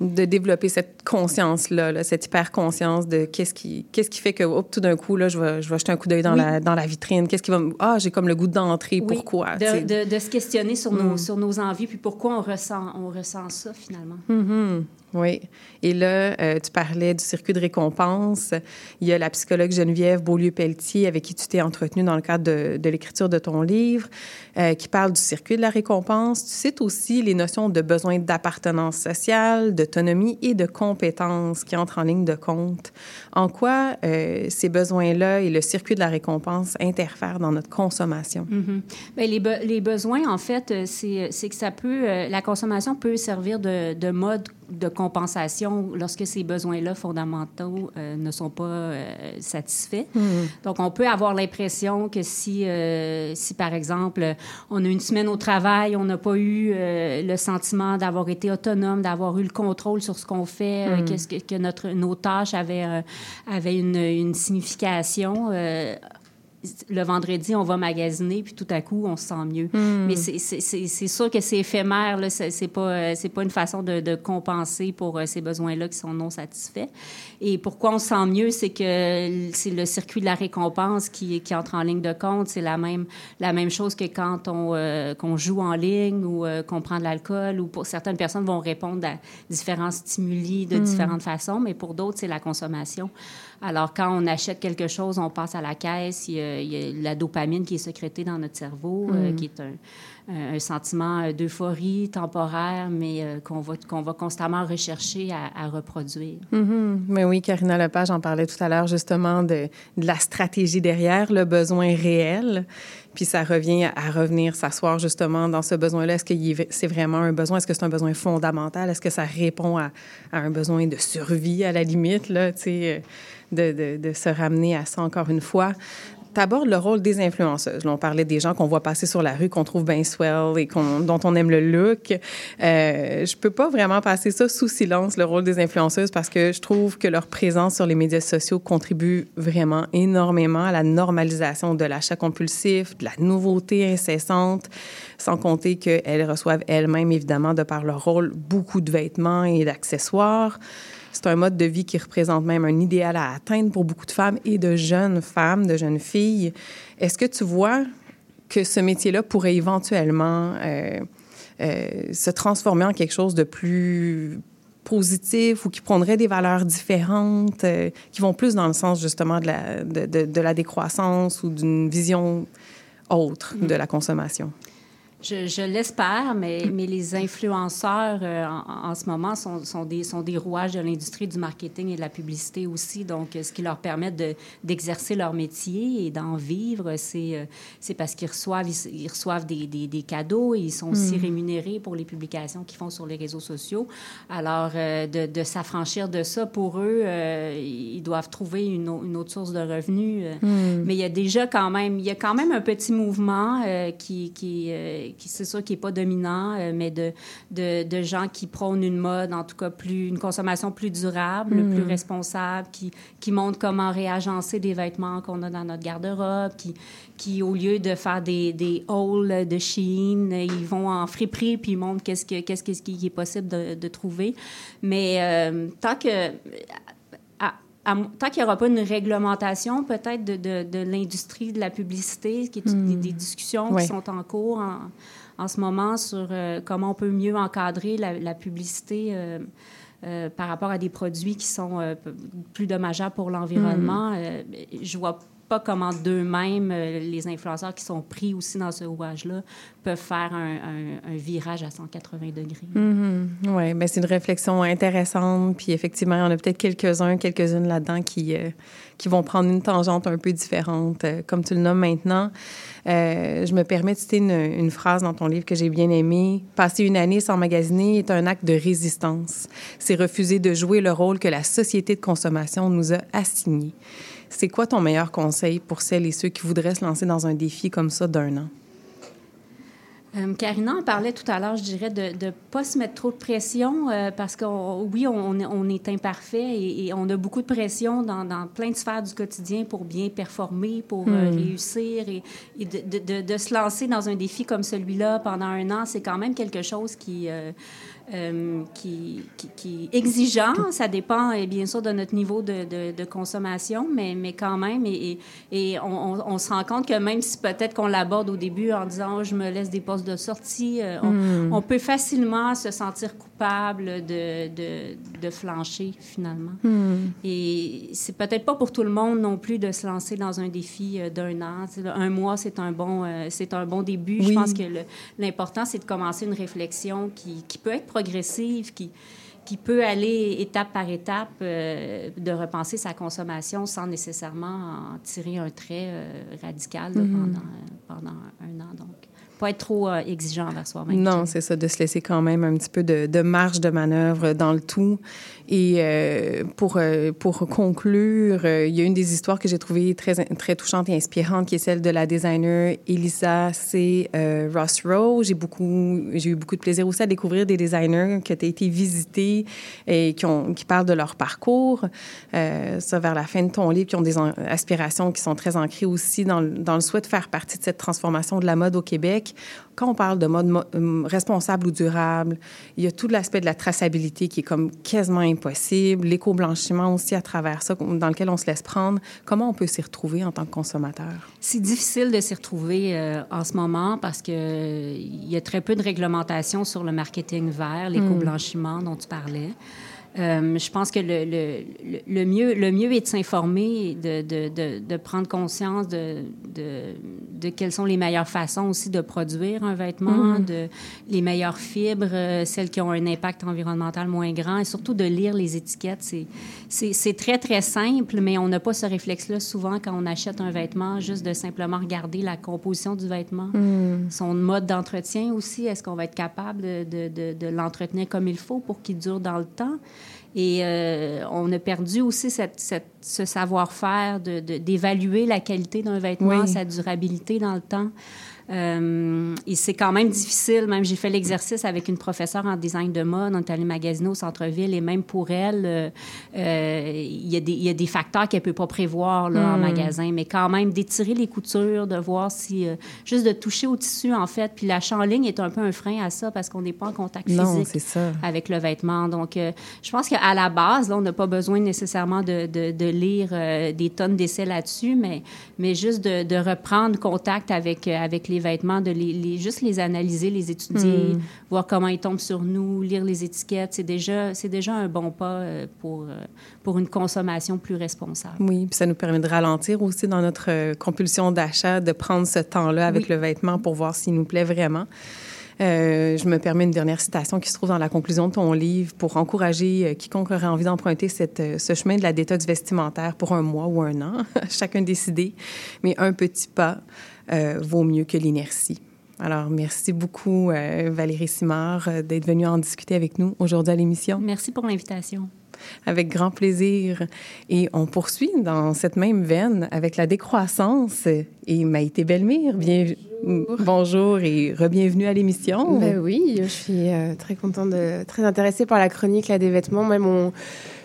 de développer cette conscience-là, cette hyper-conscience de qu'est-ce qui, qu'est-ce qui fait que tout d'un coup, là, je, vais, je vais jeter un coup d'œil dans, la, dans la vitrine. Qu'est-ce qui va me... Ah, j'ai comme le goût d'entrer. Pourquoi? De, de, de, se questionner sur, nos, mm. sur nos envies, puis pourquoi on ressent, on ressent ça, finalement. Mm-hmm. Oui. Et là, euh, tu parlais du circuit de récompense. Il y a la psychologue Geneviève Beaulieu-Pelletier, avec qui tu t'es entretenue dans le cadre de, l'écriture de ton livre, euh, qui parle du circuit de la récompense. Tu cites aussi les notions de besoin d'appartenance sociale, d'autonomie et de compétence qui entrent en ligne de compte. En quoi euh, ces besoins-là et le circuit de la récompense interfèrent dans notre consommation? Mm Bien, les, be les, besoins, en fait, c'est que ça peut... la consommation peut servir de mode de compensation lorsque ces besoins-là fondamentaux euh, ne sont pas euh, satisfaits. Hmm. Donc, on peut avoir l'impression que si, euh, si, par exemple, on a une semaine au travail, on n'a pas eu le sentiment d'avoir été autonome, d'avoir eu le contrôle sur ce qu'on fait, hmm. que, que, notre, nos tâches avaient, avaient une, une signification le vendredi, on va magasiner, puis tout à coup, on se sent mieux. Hmm. Mais c'est sûr que c'est éphémère. C'est pas, euh, pas une façon de, de compenser pour euh, ces besoins-là qui sont non satisfaits. Et pourquoi on se sent mieux, c'est que c'est le circuit de la récompense qui, qui entre en ligne de compte. C'est la même, la même chose que quand on euh, qu'on joue en ligne ou qu'on prend de l'alcool. Ou pour certaines personnes vont répondre à différents stimuli de hmm. différentes façons, mais pour d'autres, c'est la consommation. Alors, quand on achète quelque chose, on passe à la caisse, il y a, la dopamine qui est sécrétée dans notre cerveau, euh, mm. qui est un, sentiment d'euphorie temporaire, mais euh, qu'on va, qu'on va constamment rechercher à, reproduire. Mm-hmm. Mais oui, Karina Lepage en parlait tout à l'heure, justement, de, de, la stratégie derrière, le besoin réel. Puis ça revient à, revenir s'asseoir justement dans ce besoin-là. Est-ce que c'est vraiment un besoin? Est-ce que c'est un besoin fondamental? Est-ce que ça répond à, un besoin de survie à la limite, là, tu sais? de, de, se ramener à ça encore une fois? Abordes le rôle des influenceuses. on parlait des gens qu'on voit passer sur la rue, qu'on trouve bien swell et dont on aime le look. Euh, je peux pas vraiment passer ça sous silence, le rôle des influenceuses, parce que je trouve que leur présence sur les médias sociaux contribue vraiment énormément à la normalisation de l'achat compulsif, de la nouveauté incessante, sans compter qu'elles reçoivent elles-mêmes, évidemment, de par leur rôle, beaucoup de vêtements et d'accessoires. C'est un mode de vie qui représente même un idéal à atteindre pour beaucoup de femmes et de jeunes femmes, de jeunes filles. Est-ce que tu vois que ce métier-là pourrait éventuellement euh, euh, se transformer en quelque chose de plus positif ou qui prendrait des valeurs différentes, euh, qui vont plus dans le sens justement de la, décroissance ou d'une vision autre de la consommation? Je, l'espère, mais, mais les influenceurs euh, en, ce moment sont, sont, des, sont des rouages de l'industrie du marketing et de la publicité aussi. Donc, ce qui leur permet d'exercer leur métier et d'en vivre, c'est euh, c'est parce qu'ils reçoivent, ils, reçoivent des, des, des, cadeaux et ils sont aussi hmm. rémunérés pour les publications qu'ils font sur les réseaux sociaux. Alors, euh, de, de s'affranchir de ça, pour eux, ils doivent trouver une, une, autre source de revenus. Hmm. Mais il y a déjà quand même, il y a quand même un petit mouvement qui, qui qui c'est sûr qui n'est pas dominant, euh, mais de, de, de, gens qui prônent une mode, en tout cas plus une consommation plus durable, plus hmm. responsable, qui, qui montrent comment réagencer des vêtements qu'on a dans notre garde-robe, qui, qui, au lieu de faire des, des hauls de Shein, ils vont en friperie puis ils montrent qu'est-ce, que, qu'est-ce, qui est possible de, de trouver. Mais euh, tant que tant qu'il n'y aura pas une réglementation peut-être de, de, de l'industrie de la publicité, qui est hmm. des, discussions qui sont en cours en, en ce moment sur euh, comment on peut mieux encadrer la, la publicité euh, euh, par rapport à des produits qui sont plus dommageables pour l'environnement. Hmm. je vois pas comment d'eux-mêmes, les influenceurs qui sont pris aussi dans ce rouage-là, peuvent faire un, virage à 180 degrés. Mm-hmm. Oui, mais c'est une réflexion intéressante. Puis effectivement, on a peut-être quelques-uns, quelques-unes là-dedans qui, euh, qui vont prendre une tangente un peu différente, euh, comme tu le nommes maintenant. Euh, je me permets de citer une, phrase dans ton livre que j'ai bien aimée. Passer une année sans magasiner est un acte de résistance. C'est refuser de jouer le rôle que la société de consommation nous a assigné. C'est quoi ton meilleur conseil pour celles et ceux qui voudraient se lancer dans un défi comme ça d'un an? Euh, Karina en parlait tout à l'heure, je dirais, de ne pas se mettre trop de pression euh, parce que oui, on, on, est imparfait et, on a beaucoup de pression dans, dans, plein de sphères du quotidien pour bien performer, pour euh, hmm. réussir et, de, de, de, se lancer dans un défi comme celui-là pendant un an, c'est quand même quelque chose qui euh, qui, qui, exigeant. Ça dépend, et bien sûr, de notre niveau de, de, de consommation, mais, mais quand même, et, et on, on, on, se rend compte que même si peut-être qu'on l'aborde au début en disant oh, je me laisse des postes de sortie, euh, on, mm. on, peut facilement se sentir coupable de, de, de flancher finalement. Mm. Et c'est peut-être pas pour tout le monde non plus de se lancer dans un défi euh, d'un an. un mois, c'est un bon, c'est un bon début. Oui. Je pense que l'important, c'est de commencer une réflexion qui, qui peut être progressive, qui, qui peut aller étape par étape, euh, de repenser sa consommation sans nécessairement en tirer un trait euh, radical mm -hmm. pendant, pendant un an. Donc, pas être trop euh, exigeant envers soi-même. Non, c'est ça, de se laisser quand même un petit peu de, de marge de manœuvre dans le tout. Et euh, pour, euh, pour conclure, euh, il y a une des histoires que j'ai trouvées très, très touchante et inspirante, qui est celle de la designer Elisa C. Ross Rowe. J'ai beaucoup, j'ai eu beaucoup de plaisir aussi à découvrir des designers qui ont été visités et qui, ont, qui parlent de leur parcours. Ça, vers la fin de ton livre, qui ont des aspirations qui sont très ancrées aussi dans, dans le souhait de faire partie de cette transformation de la mode au Québec quand on parle de mode mo responsable ou durable, il y a tout l'aspect de la traçabilité qui est comme quasiment impossible, l'éco-blanchiment aussi à travers ça, dans lequel on se laisse prendre. Comment on peut s'y retrouver en tant que consommateur? C'est difficile de s'y retrouver euh, en ce moment parce qu'il euh, y a très peu de réglementation sur le marketing vert, l'éco-blanchiment dont tu parlais. Euh, je pense que le, le, le, mieux, le mieux est de s'informer, de, de, de, de, prendre conscience de, quelles sont les meilleures façons aussi de produire un vêtement, mm. de les meilleures fibres, euh, celles qui ont un impact environnemental moins grand, et surtout de lire les étiquettes. C'est très, très simple, mais on n'a pas ce réflexe-là souvent quand on achète un vêtement, juste de simplement regarder la composition du vêtement, mm. son mode d'entretien aussi. Est-ce qu'on va être capable de l'entretenir comme il faut pour qu'il dure dans le temps? Et euh, on a perdu aussi cette, cette, ce savoir-faire d'évaluer de, la qualité d'un vêtement, oui. sa durabilité dans le temps. Euh, et c'est quand même difficile. Même j'ai fait l'exercice avec une professeure en design de mode. On est allé magasiner au centre-ville et même pour elle, euh, euh, il y, y, a des facteurs qu'elle ne peut pas prévoir là, mm. en magasin. Mais quand même, d'étirer les coutures, de voir si... Juste de toucher au tissu, en fait. Puis l'achat en ligne est un peu un frein à ça parce qu'on n'est pas en contact physique non, avec le vêtement. Donc, je pense qu'à la base, là, on n'a pas besoin nécessairement de, de, de lire des tonnes d'essais là-dessus, mais, mais juste de, de reprendre contact avec, avec les les vêtements, de les, les, juste les analyser, les étudier, mm. voir comment ils tombent sur nous, lire les étiquettes. C'est déjà, c'est déjà un bon pas euh, pour, euh, pour une consommation plus responsable. Oui, puis ça nous permet de ralentir aussi dans notre euh, compulsion d'achat, de prendre ce temps-là avec oui. le vêtement pour voir s'il nous plaît vraiment. Euh, je me permets une dernière citation qui se trouve dans la conclusion de ton livre pour encourager euh, quiconque aurait envie d'emprunter cette, euh, ce chemin de la détox vestimentaire pour un mois ou un an, chacun décidé, mais un petit pas euh, vaut mieux que l'inertie. Alors, merci beaucoup, euh, Valérie Simard, d'être venue en discuter avec nous aujourd'hui à l'émission. Merci pour l'invitation. Avec grand plaisir. Et on poursuit dans cette même veine avec la décroissance. Et Maïté Belmire, bien... bonjour. bonjour et re-bienvenue à l'émission. Ben oui, je suis euh, très contente, de, très intéressée par la chronique là, des vêtements. Même mon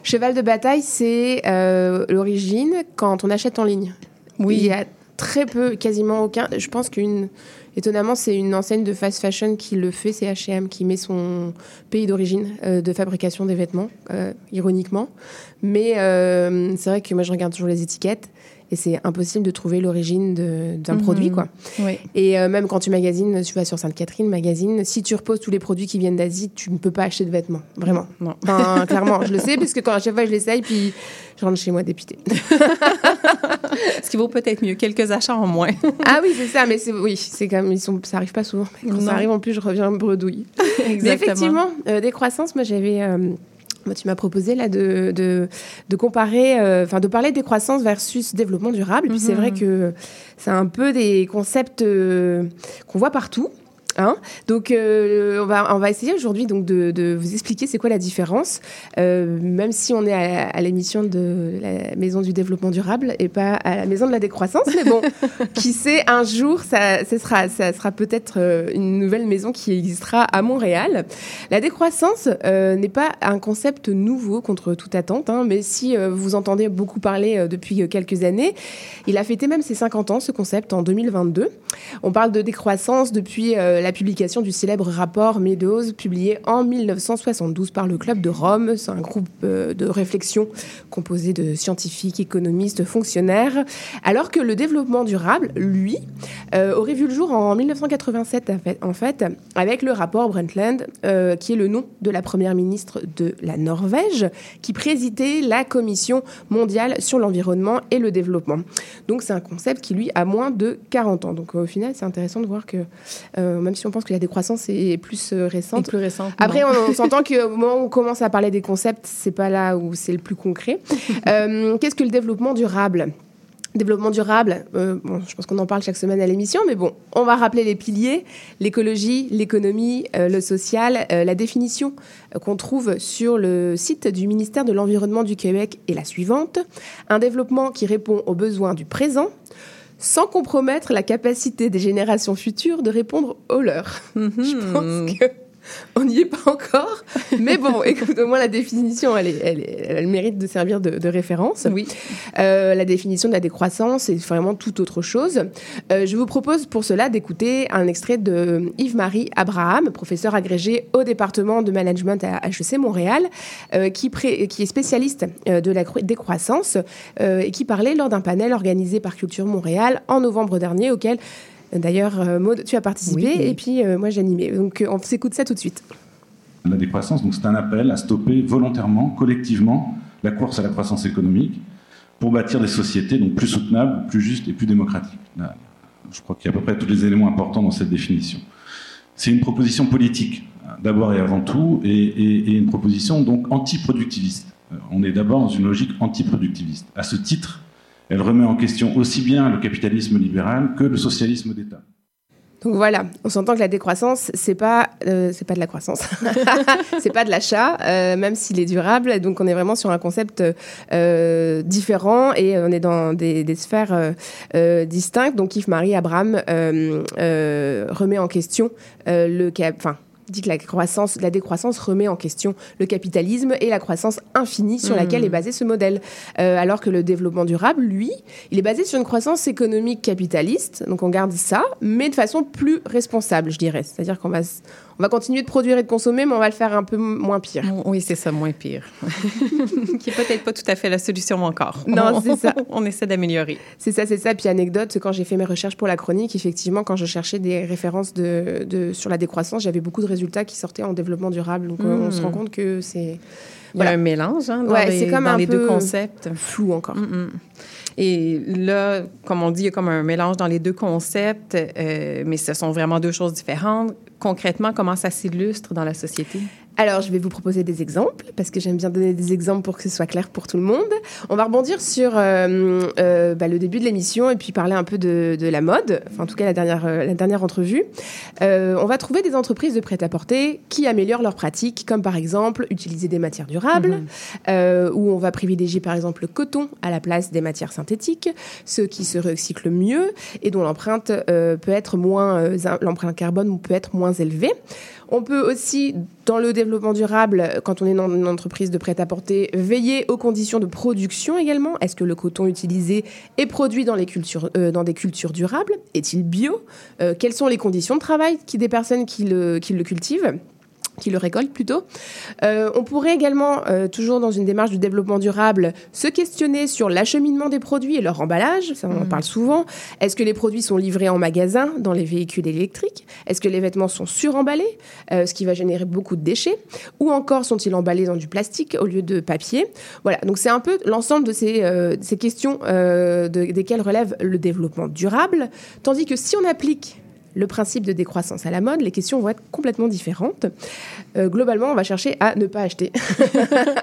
cheval de bataille, c'est euh, l'origine quand on achète en ligne. Oui. Il y a très peu, quasiment aucun. Je pense qu'une Étonnamment, c'est une enseigne de fast fashion qui le fait, c'est H&M, qui met son pays d'origine euh, de fabrication des vêtements, euh, ironiquement. Mais euh, c'est vrai que moi, je regarde toujours les étiquettes et c'est impossible de trouver l'origine d'un mmh. produit quoi. Oui. Et euh, même quand tu magasines, tu vas sur Sainte-Catherine magazine, si tu reposes tous les produits qui viennent d'Asie, tu ne peux pas acheter de vêtements, vraiment. Non. Enfin, clairement, je le sais parce que quand à chaque fois je l'essaye puis je rentre chez moi dépité. Ce qui vaut peut-être mieux, quelques achats en moins. ah oui, c'est ça, mais c'est oui, c'est comme ils sont ça arrive pas souvent. Mais quand non. ça arrive en plus, je reviens bredouille. Exactement. Mais effectivement, euh, décroissance, moi j'avais euh, tu m'as proposé là de, de, de comparer, euh, enfin de parler de décroissance versus développement durable. Puis c'est vrai que c'est un peu des concepts euh, qu'on voit partout. Hein donc, euh, on, va, on va essayer aujourd'hui donc de, de, vous expliquer c'est quoi la différence, euh, même si on est à, à l'émission de la Maison du Développement Durable et pas à la Maison de la Décroissance. Mais bon, qui sait, un jour, ça, ça sera, ça sera peut-être euh, une nouvelle maison qui existera à Montréal. La décroissance euh, n'est pas un concept nouveau contre toute attente, hein, mais si vous entendez beaucoup parler depuis quelques années, il a fêté même ses 50 ans, ce concept, en 2022. On parle de décroissance depuis la la publication du célèbre rapport Meadows, publié en 1972 par le Club de Rome. C'est un groupe euh, de réflexion composé de scientifiques, économistes, fonctionnaires, alors que le développement durable, lui, euh, aurait vu le jour en 1987, en fait, avec le rapport Brundtland, euh, qui est le nom de la première ministre de la Norvège, qui présidait la Commission mondiale sur l'environnement et le développement. Donc c'est un concept qui, lui, a moins de 40 ans. Donc au final, c'est intéressant de voir que, euh, même si on pense que la décroissance est plus euh, récente, plus récente. Après, on, on s'entend qu'au moment où on commence à parler des concepts, c'est pas là où c'est le plus concret. Euh, Qu'est-ce que le développement durable? Développement durable, euh, bon, je pense qu'on en parle chaque semaine à l'émission, mais bon, on va rappeler les piliers, l'écologie, l'économie, euh, le social. Euh, la définition qu'on trouve sur le site du ministère de l'Environnement du Québec est la suivante. Un développement qui répond aux besoins du présent sans compromettre la capacité des générations futures de répondre aux leurs. Je pense que on n'y est pas encore, mais bon, écoute, au moins la définition, elle, est, elle, est- elle a le mérite de servir de, de référence. Oui. Euh, la définition de la décroissance, c'est vraiment tout autre chose. Euh, je vous propose pour cela d'écouter un extrait de Yves-Marie Abraham, professeur agrégé au département de management à HEC Montréal, euh, qui, pré- qui est spécialiste euh, de la cro- décroissance euh, et qui parlait lors d'un panel organisé par Culture Montréal en novembre dernier, auquel D'ailleurs, euh, Maud, tu as participé Oui. et puis euh, moi j'ai animé. Donc euh, on s'écoute ça tout de suite. La décroissance, donc c'est un appel à stopper volontairement, collectivement, la course à la croissance économique pour bâtir des sociétés donc plus soutenables, plus justes et plus démocratiques. Là, je crois qu'il y a à peu près tous les éléments importants dans cette définition. C'est une proposition politique, d'abord et avant tout, et, et- et une proposition donc antiproductiviste. On est d'abord dans une logique antiproductiviste. À ce titre, elle remet en question aussi bien le capitalisme libéral que le socialisme d'État. Donc voilà, on s'entend que la décroissance, c'est pas, euh, c'est pas de la croissance, c'est pas de l'achat, euh, même s'il est durable. Donc on est vraiment sur un concept euh, différent et on est dans des, sphères distinctes. Donc Yves-Marie Abraham remet en question le cap, dit que la croissance, la décroissance remet en question le capitalisme et la croissance infinie sur laquelle Mhm. est basé ce modèle. Euh, alors que le développement durable, lui, il est basé sur une croissance économique capitaliste, donc on garde ça, mais de façon plus responsable, je dirais. C'est-à-dire qu'on va, on va continuer de produire et de consommer, mais on va le faire un peu moins pire. Oui, c'est ça, moins pire. Qui est peut-être pas tout à fait la solution encore. Non, On- c'est ça. On essaie d'améliorer. C'est ça, c'est ça. Puis anecdote, quand j'ai fait mes recherches pour la chronique, effectivement, quand je cherchais des références de, de- sur la décroissance, j'avais beaucoup de résultats qui sortaient en développement durable. Donc euh, on se rend compte que c'est... Il y a un mélange hein, dans, Ouais, les, c'est comme dans un les deux peu concepts. Flou encore. Mm, mm. Et là, comme on dit, il y a comme un mélange dans les deux concepts, euh, mais ce sont vraiment deux choses différentes. Concrètement, comment ça s'illustre dans la société? Alors, je vais vous proposer des exemples, parce que j'aime bien donner des exemples pour que ce soit clair pour tout le monde. On va rebondir sur euh, euh, bah, le début de l'émission et puis parler un peu de, de la mode, enfin en tout cas la dernière, euh, la dernière entrevue. Euh, on va trouver des entreprises de prêt-à-porter qui améliorent leurs pratiques, comme par exemple utiliser des matières durables, euh, où on va privilégier par exemple le coton à la place des matières synthétiques, ceux qui se recyclent mieux et dont l'empreinte euh, peut être moins, euh, l'empreinte carbone peut être moins élevée. On peut aussi, dans le développement durable, quand on est dans une entreprise de prêt-à-porter, veiller aux conditions de production également. Est-ce que le coton utilisé est produit dans, euh, des cultures durables? Est-il bio? Euh, Quelles sont les conditions de travail des personnes qui le cultivent? Qui le récoltent plutôt. Euh, on pourrait également, euh, toujours dans une démarche du développement durable, se questionner sur l'acheminement des produits et leur emballage. Ça, on en parle souvent. Est-ce que les produits sont livrés en magasin dans les véhicules électriques? Est-ce que les vêtements sont suremballés, euh, ce qui va générer beaucoup de déchets? Ou encore sont-ils emballés dans du plastique au lieu de papier? Voilà, donc c'est un peu l'ensemble de ces, de ces questions de- desquelles relève le développement durable. Tandis que si on applique le principe de décroissance à la mode, les questions vont être complètement différentes. Euh, globalement, on va chercher à ne pas acheter.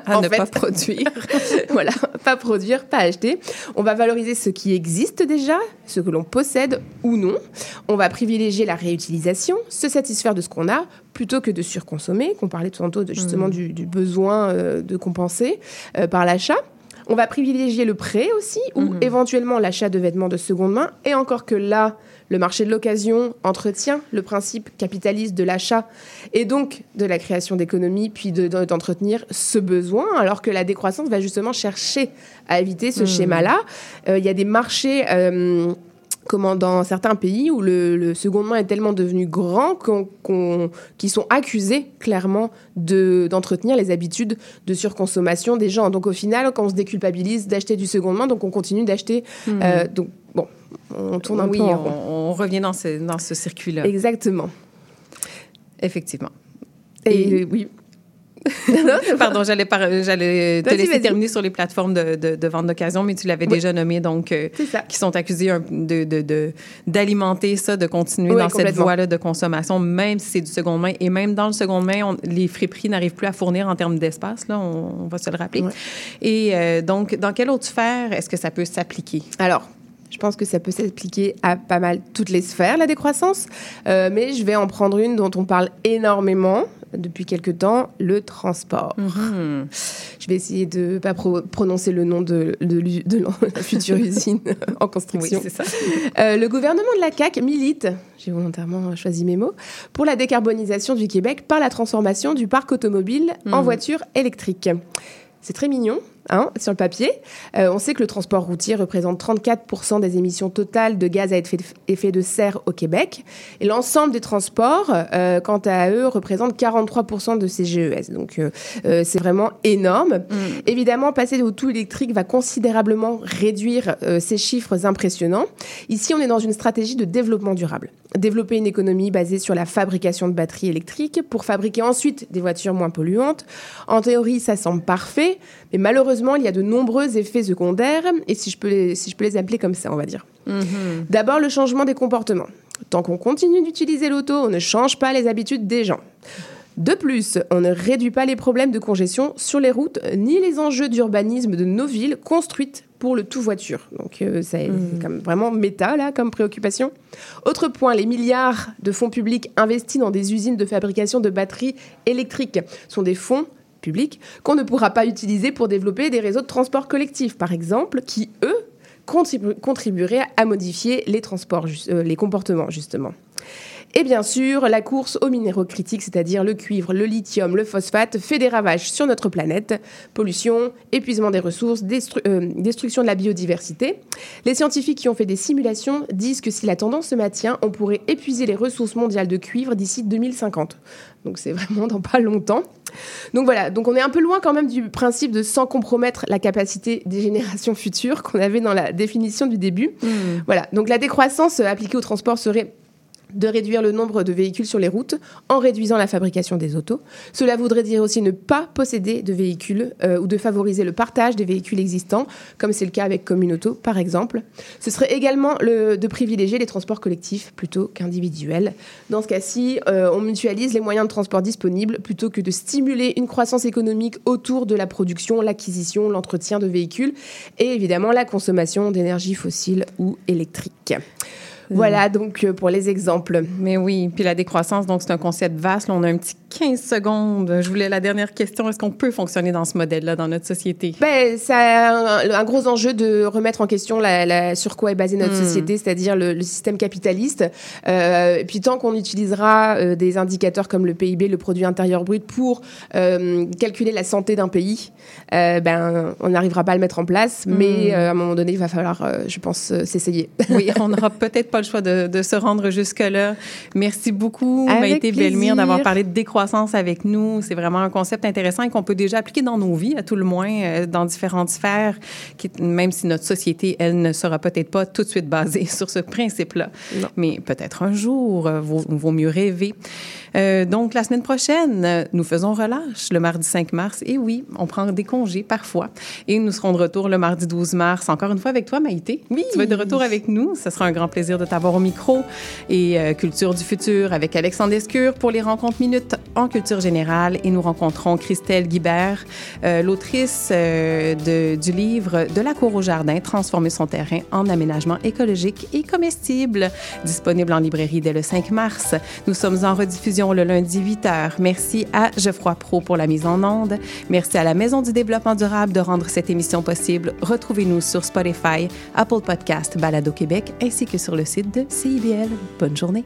À En ne fait, pas produire. voilà, pas produire, pas acheter. On va valoriser ce qui existe déjà, ce que l'on possède ou non. On va privilégier la réutilisation, se satisfaire de ce qu'on a plutôt que de surconsommer, qu'on parlait tantôt de, justement du, du besoin euh, de compenser euh, par l'achat. On va privilégier le prêt aussi, ou éventuellement l'achat de vêtements de seconde main. Et encore que là, le marché de l'occasion entretient le principe capitaliste de l'achat et donc de la création d'économies, puis de- de- d'entretenir ce besoin, alors que la décroissance va justement chercher à éviter ce Mhm. schéma-là. Euh, Il y a des marchés... euh, comment dans certains pays où le, le secondement est tellement devenu grand qu'ils sont accusés clairement de, d'entretenir les habitudes de surconsommation des gens. Donc au final, quand on se déculpabilise d'acheter du secondement, donc on continue d'acheter. Hmm. euh, donc bon, on tourne un oui, peu en on, rond. on revient dans ce, dans ce circuit-là. Exactement. Effectivement. Et, oui. Pardon, j'allais, par- j'allais te laisser terminer sur les plateformes de, de- de vente d'occasion, mais tu l'avais Oui. déjà nommé, donc, euh, qui sont accusés de, d'alimenter ça, de continuer Oui, dans cette voie-là de consommation, même si c'est du second main. Et même dans le second main, on- les friperies n'arrivent plus à fournir en termes d'espace, là, on, on va se le rappeler. Et euh, donc, dans quelle autre sphère est-ce que ça peut s'appliquer? Alors, je pense que ça peut s'appliquer à pas mal toutes les sphères, la décroissance. Euh, mais je vais en prendre une dont on parle énormément depuis quelque temps, le transport. Je vais essayer de ne pas pro- prononcer le nom de, de l'u- de la future usine en construction. Oui, ça. Euh, le gouvernement de la CAQ milite, j'ai volontairement choisi mes mots, pour la décarbonisation du Québec par la transformation du parc automobile en Mhm. voitures électriques. C'est très mignon, hein, sur le papier. Euh, on sait que le transport routier représente 34% des émissions totales de gaz à effet de, serre au Québec. Et l'ensemble des transports, euh, quant à eux, représente 43% de ces GES. Donc, euh, c'est vraiment énorme. Évidemment, passer au tout électrique va considérablement réduire ces chiffres impressionnants. Ici, on est dans une stratégie de développement durable. Développer une économie basée sur la fabrication de batteries électriques pour fabriquer ensuite des voitures moins polluantes. En théorie, ça semble parfait, mais malheureusement, il y a de nombreux effets secondaires, et si je peux les, si je peux les appeler comme ça, on va dire. D'abord, le changement des comportements. Tant qu'on continue d'utiliser l'auto, on ne change pas les habitudes des gens. De plus, on ne réduit pas les problèmes de congestion sur les routes, ni les enjeux d'urbanisme de nos villes construites pour le tout voiture. Donc, euh, c'est comme vraiment méta, là, comme préoccupation. Autre point, les milliards de fonds publics investis dans des usines de fabrication de batteries électriques sont des fonds publics qu'on ne pourra pas utiliser pour développer des réseaux de transport collectif, par exemple, qui, eux, contribu- contribueraient à modifier les transports, euh, les comportements, justement. Et bien sûr, la course aux minéraux critiques, c'est-à-dire le cuivre, le lithium, le phosphate, fait des ravages sur notre planète. Pollution, épuisement des ressources, destru- euh, destruction de la biodiversité. Les scientifiques qui ont fait des simulations disent que si la tendance se maintient, on pourrait épuiser les ressources mondiales de cuivre d'ici 2050. Donc c'est vraiment dans pas longtemps. Donc voilà, donc on est un peu loin quand même du principe de sans compromettre la capacité des générations futures qu'on avait dans la définition du début. Voilà, donc la décroissance appliquée au transport serait de réduire le nombre de véhicules sur les routes en réduisant la fabrication des autos. Cela voudrait dire aussi ne pas posséder de véhicules euh, ou de favoriser le partage des véhicules existants, comme c'est le cas avec Communauto par exemple. Ce serait également le, de privilégier les transports collectifs plutôt qu'individuels. Dans ce cas-ci, euh, on mutualise les moyens de transport disponibles plutôt que de stimuler une croissance économique autour de la production, l'acquisition, l'entretien de véhicules et évidemment la consommation d'énergie fossile ou électrique. Voilà donc euh, pour les exemples. Mais oui, puis la décroissance, donc c'est un concept vaste. Là, on a un petit 15 secondes. Je voulais la dernière question. Est-ce qu'on peut fonctionner dans ce modèle-là dans notre société? Ben, ça a un, un gros enjeu de remettre en question la, la- sur quoi est basée notre Mm. société, c'est-à-dire le, le système capitaliste. Euh, et puis tant qu'on utilisera euh, des indicateurs comme le PIB, le produit intérieur brut, pour euh, calculer la santé d'un pays, ben, on n'arrivera pas à le mettre en place. Mais Mm. euh, à un moment donné, il va falloir, je pense, s'essayer. Oui, on n'aura peut-être pas le choix de, de se rendre jusque-là. Merci beaucoup, Maïté. Belmire, d'avoir parlé de décroissance avec nous. C'est vraiment un concept intéressant et qu'on peut déjà appliquer dans nos vies, à tout le moins, euh, dans différentes sphères, qui, même si notre société, elle, ne sera peut-être pas tout de suite basée sur ce principe-là. Mais peut-être un jour, euh, vaut, vaut mieux rêver. Euh, donc, la semaine prochaine, nous faisons relâche le mardi 5 mars. Et oui, on prend des congés parfois. Et nous serons de retour le mardi 12 mars, encore une fois avec toi, Maïté. Oui. Tu vas être de retour avec nous. Ce sera un grand plaisir de t'avoir au micro. Et euh, Culture du futur avec Alexandre Escure pour les rencontres minutes en culture générale. Et nous rencontrons Christelle Guibert, euh, l'autrice euh, du livre De la cour au jardin, transformer son terrain en aménagement écologique et comestible, disponible en librairie dès le 5 mars. Nous sommes en rediffusion le lundi 8h. Merci à Geoffroy Pro pour la mise en onde. Merci à la Maison du développement durable de rendre cette émission possible. Retrouvez-nous sur Spotify, Apple Podcast, Balado Québec, ainsi que sur le site de CIBL. Bonne journée.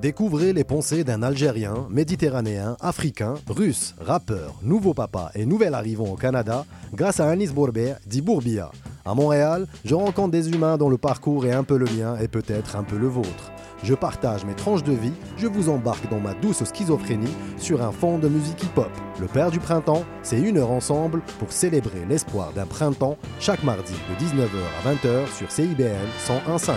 Découvrez les pensées d'un Algérien, Méditerranéen, Africain, Russe, rappeur, nouveau papa et nouvel arrivant au Canada grâce à Anis Bourbet, dit Bourbia. À Montréal, je rencontre des humains dont le parcours est un peu le mien et peut-être un peu le vôtre. Je partage mes tranches de vie, je vous embarque dans ma douce schizophrénie sur un fond de musique hip-hop. Le Père du Printemps, c'est une heure ensemble pour célébrer l'espoir d'un printemps chaque mardi de 19h à 20h sur CIBL 101.5.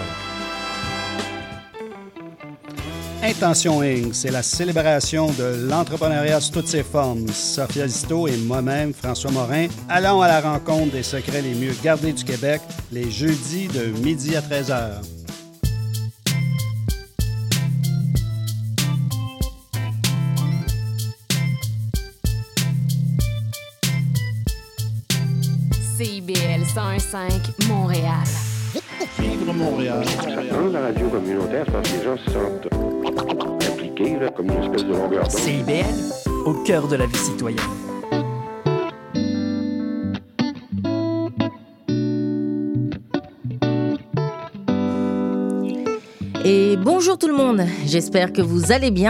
Intention Inc., c'est la célébration de l'entrepreneuriat sous toutes ses formes. Sophia Zito et moi-même, François Morin, allons à la rencontre des secrets les mieux gardés du Québec les jeudis de midi à 13h. CIBL 101.5 Montréal. Vivre Montréal. la radio communautaire, parce que les gens se sentent impliqués, là, comme une espèce de longueur d'onde. CIBL, au cœur de la vie citoyenne. Et bonjour tout le monde, j'espère que vous allez bien.